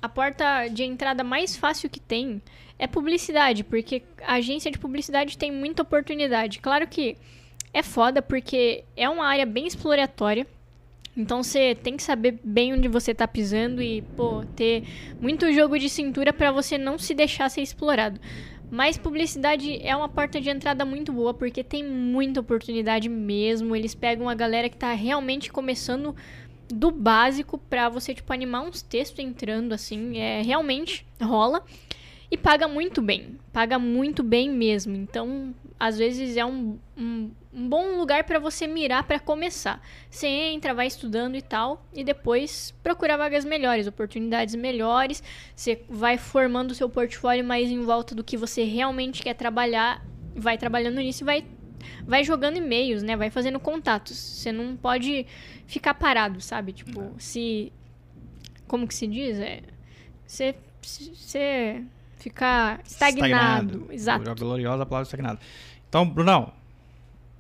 a porta de entrada mais fácil que tem é publicidade, porque a agência de publicidade tem muita oportunidade. Claro que é foda porque é uma área bem exploratória. Então você tem que saber bem onde você tá pisando e, pô, ter muito jogo de cintura pra você não se deixar ser explorado. Mas publicidade é uma porta de entrada muito boa porque tem muita oportunidade mesmo. Eles pegam a galera que tá realmente começando do básico pra você, tipo, animar uns textos entrando, assim. É, realmente rola. E paga muito bem. Paga muito bem mesmo. Então, às vezes é um, um, um bom lugar pra você mirar pra começar. Você entra, vai estudando e tal. E depois procura vagas melhores, oportunidades melhores. Você vai formando o seu portfólio mais em volta do que você realmente quer trabalhar. Vai trabalhando nisso e vai vai jogando e-mails, né? Vai fazendo contatos. Você não pode ficar parado, sabe? Tipo, se. Como que se diz? É. Você. Você ficar estagnado. Exato.
A gloriosa palavra estagnado. Então, Brunão,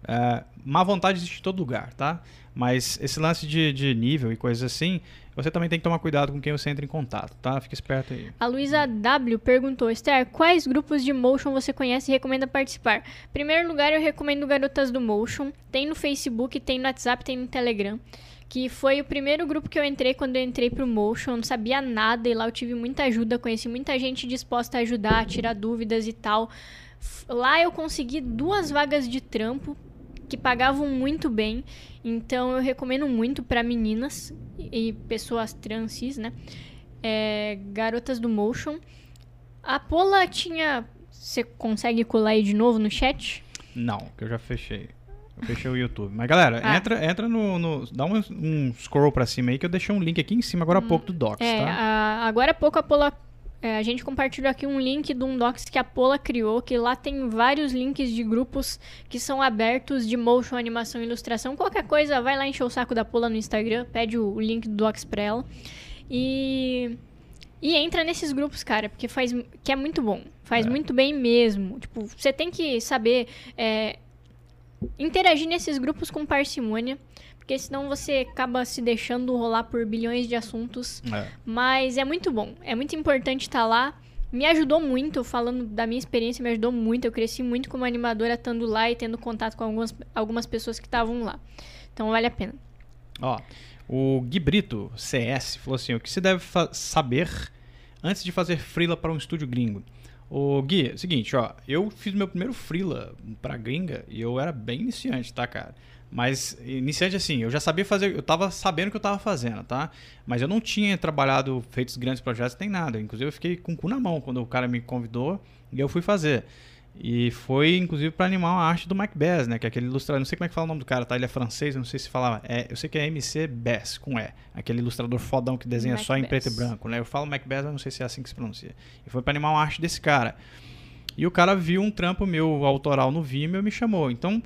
é, má vontade existe em todo lugar, tá? Mas esse lance de, de nível e coisas assim, você também tem que tomar cuidado com quem você entra em contato, tá? Fica esperto aí.
A Luísa W perguntou: Esther, quais grupos de motion você conhece e recomenda participar? Em primeiro lugar, eu recomendo Garotas do Motion. Tem no Facebook, tem no WhatsApp, tem no Telegram. Que foi o primeiro grupo que eu entrei quando eu entrei pro Motion. Eu não sabia nada e lá eu tive muita ajuda. Conheci muita gente disposta a ajudar, a tirar dúvidas e tal. Lá eu consegui duas vagas de trampo que pagavam muito bem. Então eu recomendo muito para meninas e pessoas transis, né? É, Garotas do Motion. A Pola tinha. Você consegue colar aí de novo no chat?
Não, que eu já fechei. Eu fechei o YouTube. Mas galera,
Ah.
entra, entra no, no- Dá um, um scroll pra cima aí que eu deixei um link aqui em cima agora há pouco do Docs,
É,
tá?
a- agora há pouco a Pola. É, a gente compartilhou aqui um link de um docs que a Pola criou, que lá tem vários links de grupos que são abertos de motion, animação e ilustração. Qualquer coisa, vai lá encher o saco da Pola no Instagram, pede o, o link do docs pra ela. E. E entra nesses grupos, cara, porque faz. que é muito bom. Faz
É.
muito bem mesmo. Tipo, você tem que saber. é, interagir nesses grupos com parcimônia. Porque senão você acaba se deixando rolar por bilhões de assuntos.
É.
Mas é muito bom. É muito importante estar lá. Me ajudou muito, falando da minha experiência, me ajudou muito. Eu cresci muito como animadora, estando lá e tendo contato com algumas, algumas pessoas que estavam lá. Então vale a pena.
Ó, o Gui Brito, CS, falou assim: o que se deve saber antes de fazer freela para um estúdio gringo? O Gui, é o seguinte, ó, eu fiz meu primeiro freela pra gringa e eu era bem iniciante, tá, cara? Mas, iniciante assim, eu já sabia fazer, eu tava sabendo o que eu tava fazendo, tá? Mas eu não tinha trabalhado, feito grandes projetos, nem nada. Inclusive, eu fiquei com o cu na mão quando o cara me convidou e eu fui fazer. E foi, inclusive, para animar uma arte do Mike Bass, né? Que é aquele ilustrador. Não sei como é que fala o nome do cara, tá? Ele é francês, eu não sei se falava. É, eu sei que é MC Bass, com E. Aquele ilustrador fodão que desenha só em preto e branco, né? Eu falo Mike Bass, mas não sei se é assim que se pronuncia. E foi para animar uma arte desse cara. E o cara viu um trampo meu autoral no Vimeo e me chamou. Então,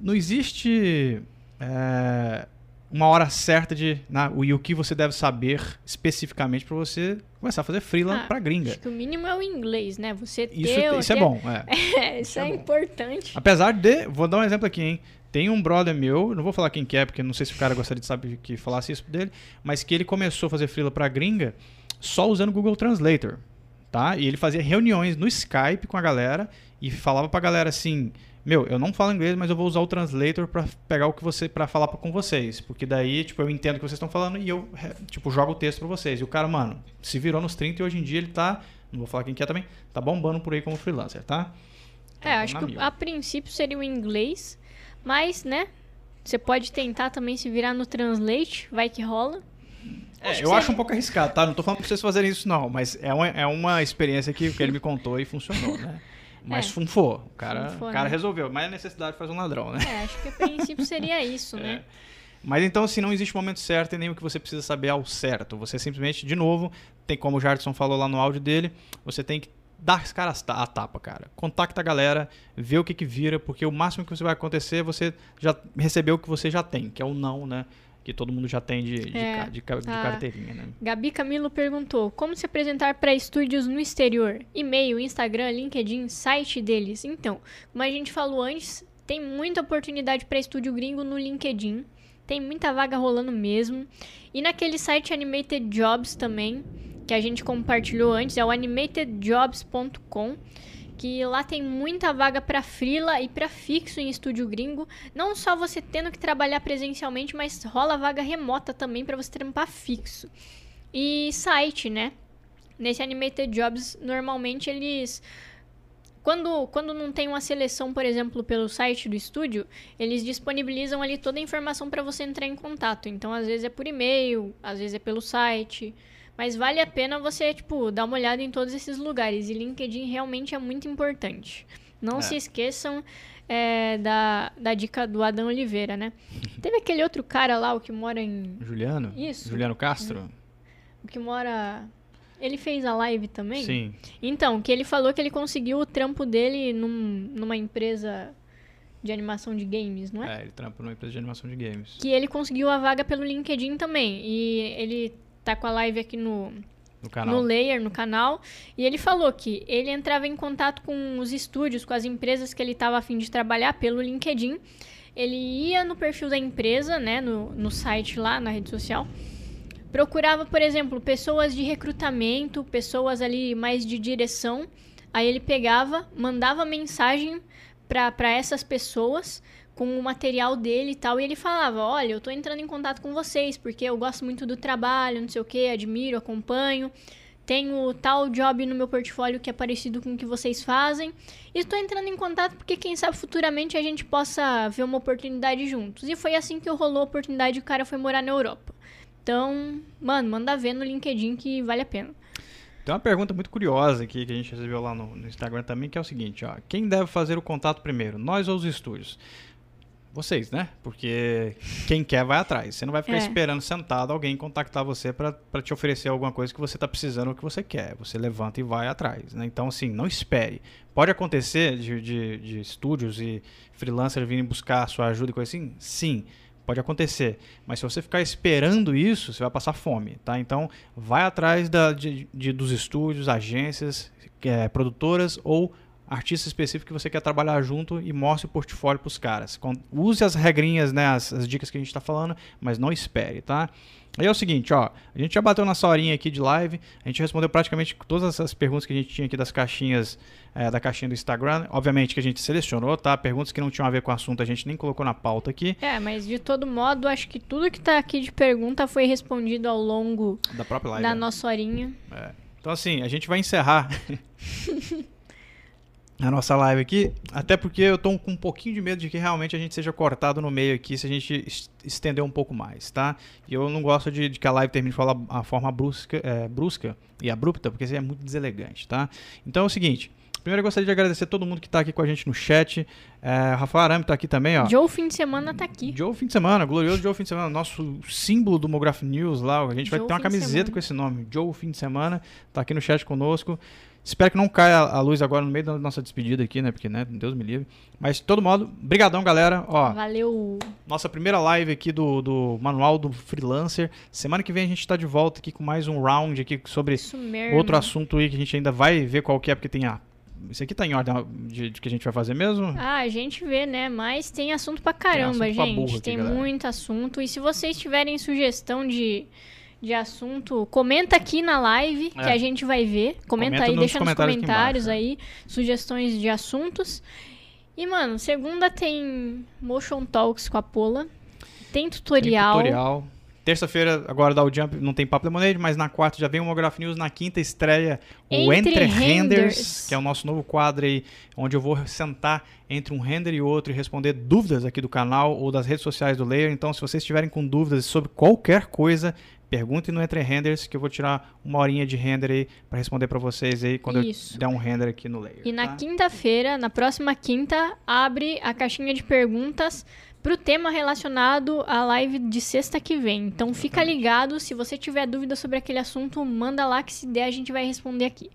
não existe é, uma hora certa de o, e o que você deve saber especificamente para você começar a fazer freela ah, para gringa.
Acho que o mínimo é o inglês, né? Você ter,
isso, isso é bom.
É, é isso, é, é importante.
Apesar de, vou dar um exemplo aqui, hein? Tem um brother meu, não vou falar quem que é, porque não sei se o cara gostaria de saber que falasse isso dele, mas que ele começou a fazer freela para gringa só usando o Google Translator, tá? E ele fazia reuniões no Skype com a galera e falava pra galera assim, meu, eu não falo inglês, mas eu vou usar o translator para pegar o que você para falar com vocês, porque daí, tipo, eu entendo o que vocês estão falando e eu, tipo, jogo o texto para vocês. E o cara, mano, se virou nos 30 e hoje em dia ele tá, não vou falar quem que é também, tá bombando por aí como freelancer, tá?
É, acho que a princípio seria o inglês, mas, né, você pode tentar também se virar no translate, vai que rola.
É, acho eu acho um pouco arriscado, tá? Não tô falando pra vocês fazerem isso, não, mas é uma, é uma experiência que, que ele me contou e funcionou, né? Mas é. funfou. O cara, funfou, o cara né? resolveu. Mas a necessidade faz um ladrão, né?
É, acho que a princípio seria isso, né?
É. Mas então, assim, não existe momento certo e nem o que você precisa saber ao certo. Você simplesmente, de novo, tem como o Jardson falou lá no áudio dele, você tem que dar as caras a tapa, cara. Contacta a galera, vê o que que vira, porque o máximo que você vai acontecer é você já recebeu o que você já tem, que é o não, né? Que todo mundo já tem de, de, é, de, de carteirinha, né?
Gabi Camilo perguntou: como se apresentar para estúdios no exterior? E-mail, Instagram, LinkedIn, site deles. Então, como a gente falou antes, tem muita oportunidade para estúdio gringo no LinkedIn. Tem muita vaga rolando mesmo. E naquele site Animated Jobs também, que a gente compartilhou antes, é o animatedjobs.com que lá tem muita vaga para frila e para fixo em estúdio gringo. Não só você tendo que trabalhar presencialmente, mas rola vaga remota também para você trampar fixo. E site, né? Nesse Animated Jobs, normalmente eles quando, quando não tem uma seleção, por exemplo, pelo site do estúdio, eles disponibilizam ali toda a informação para você entrar em contato. Então, às vezes é por e-mail, às vezes é pelo site. Mas vale a pena você, tipo, dar uma olhada em todos esses lugares. E LinkedIn realmente é muito importante. Não é. se esqueçam é, da, da dica do Adão Oliveira, né? Teve aquele outro cara lá, o que mora em.
Juliano?
Isso.
Juliano Castro?
O que mora. Ele fez a live também?
Sim.
Então, que ele falou que ele conseguiu o trampo dele num, numa empresa de animação de games, não é?
É, ele trampa numa empresa de animação de games.
Que ele conseguiu a vaga pelo LinkedIn também. E ele tá com a live aqui no,
no, canal.
no Layer, no canal. E ele falou que ele entrava em contato com os estúdios, com as empresas que ele estava afim de trabalhar pelo LinkedIn. Ele ia no perfil da empresa, né, no, no site lá, na rede social. Procurava, por exemplo, pessoas de recrutamento, pessoas ali mais de direção. Aí ele pegava, mandava mensagem para essas pessoas com o material dele e tal. E ele falava: Olha, eu tô entrando em contato com vocês porque eu gosto muito do trabalho, não sei o que, admiro, acompanho. Tenho tal job no meu portfólio que é parecido com o que vocês fazem. E estou entrando em contato porque, quem sabe, futuramente a gente possa ver uma oportunidade juntos. E foi assim que rolou a oportunidade e o cara foi morar na Europa. Então, mano, manda ver no LinkedIn que vale a pena.
Tem uma pergunta muito curiosa aqui que a gente recebeu lá no, no Instagram também, que é o seguinte, ó. Quem deve fazer o contato primeiro, nós ou os estúdios? vocês, né? Porque quem quer vai atrás. Você não vai ficar é. esperando sentado alguém contactar você para te oferecer alguma coisa que você está precisando ou que você quer. Você levanta e vai atrás. Né? Então, assim, não espere. Pode acontecer de, de, de estúdios e freelancers virem buscar sua ajuda e coisa assim? Sim. Pode acontecer, mas se você ficar esperando isso, você vai passar fome, tá? Então, vai atrás da, de, de dos estúdios, agências, é, produtoras ou artista específico que você quer trabalhar junto e mostre o portfólio para os caras. Use as regrinhas, né, as, as dicas que a gente está falando, mas não espere, tá? Aí é o seguinte, ó, a gente já bateu nossa horinha aqui de live, a gente respondeu praticamente todas as perguntas que a gente tinha aqui das caixinhas, é, da caixinha do Instagram. Obviamente que a gente selecionou, tá? Perguntas que não tinham a ver com o assunto a gente nem colocou na pauta aqui.
É, mas de todo modo, acho que tudo que está aqui de pergunta foi respondido ao longo
da própria live.
Da
é.
nossa horinha.
É. Então assim, a gente vai encerrar a nossa live aqui, até porque eu tô com um pouquinho de medo de que realmente a gente seja cortado no meio aqui se a gente estender um pouco mais, tá? E eu não gosto de, de que a live termine de falar a forma brusca, é, brusca e abrupta, porque isso é muito deselegante, tá? Então é o seguinte, Primeiro eu gostaria de agradecer todo mundo que está aqui com a gente no chat. É, Rafael Arame está aqui também, ó.
Joe Fim de Semana está aqui.
Joe Fim de Semana, glorioso Joe Fim de Semana, nosso símbolo do Mograph News lá. A gente Joe vai ter uma camiseta com esse nome, Joe Fim de Semana. Está aqui no chat conosco. Espero que não caia a luz agora no meio da nossa despedida aqui, né? Porque, né? Deus me livre. Mas, de todo modo, brigadão, galera. Ó,
Valeu.
Nossa primeira live aqui do, do Manual do Freelancer. Semana que vem a gente está de volta aqui com mais um round aqui sobre outro assunto aí que a gente ainda vai ver qual que é, porque tem a isso aqui tá em ordem de, de, que a gente vai fazer mesmo?
Ah, a gente vê, né? Mas tem assunto pra caramba, tem gente. Pra tem muito assunto. E se vocês tiverem sugestão de, de assunto, comenta aqui na live é. que a gente vai ver. Comenta, comenta aí, deixa nos comentários, comentários aí sugestões de assuntos. E, mano, segunda tem Motion Talks com a Pola. Tem tutorial.
Tem tutorial. Terça-feira, agora dá o jump, não tem Papo Lemonade, mas na quarta já vem o Homograph News. Na quinta estreia o Entre, Entre Renders, Renders, que é o nosso novo quadro aí, onde eu vou sentar entre um render e outro e responder dúvidas aqui do canal ou das redes sociais do Layer. Então, se vocês estiverem com dúvidas sobre qualquer coisa, perguntem no Entre Renders que eu vou tirar uma horinha de render aí para responder para vocês aí quando Isso. eu der um render aqui no Layer.
E tá? na quinta-feira, na próxima quinta, abre a caixinha de perguntas para o tema relacionado à live de sexta que vem. Então fica ligado, se você tiver dúvida sobre aquele assunto, manda lá que se der a gente vai responder aqui.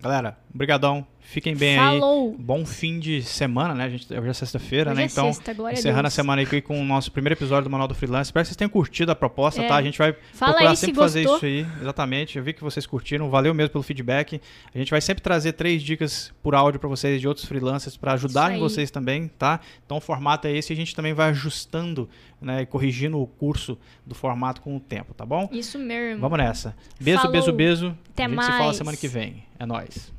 Galera, brigadão. Fiquem bem
Falou.
aí. Bom fim de semana, né? A gente, hoje é sexta-feira, né?
É
então,
sexta,
encerrando a, a, semana aqui com o nosso primeiro episódio do Manual do Freelance. Espero que vocês tenham curtido a proposta,
é.
tá? A gente vai
Fala
procurar
sempre
se fazer isso aí. Exatamente. Eu vi que vocês curtiram. Valeu mesmo pelo feedback. A gente vai sempre trazer três dicas por áudio para vocês de outros freelancers para ajudarem vocês também, tá? Então o formato é esse e a gente também vai ajustando né, e corrigindo o curso do formato com o tempo, tá bom?
Isso mesmo.
Vamos nessa. Beijo, Falou. beijo, beijo.
Até
a gente
mais.
se fala semana que vem. É nóis.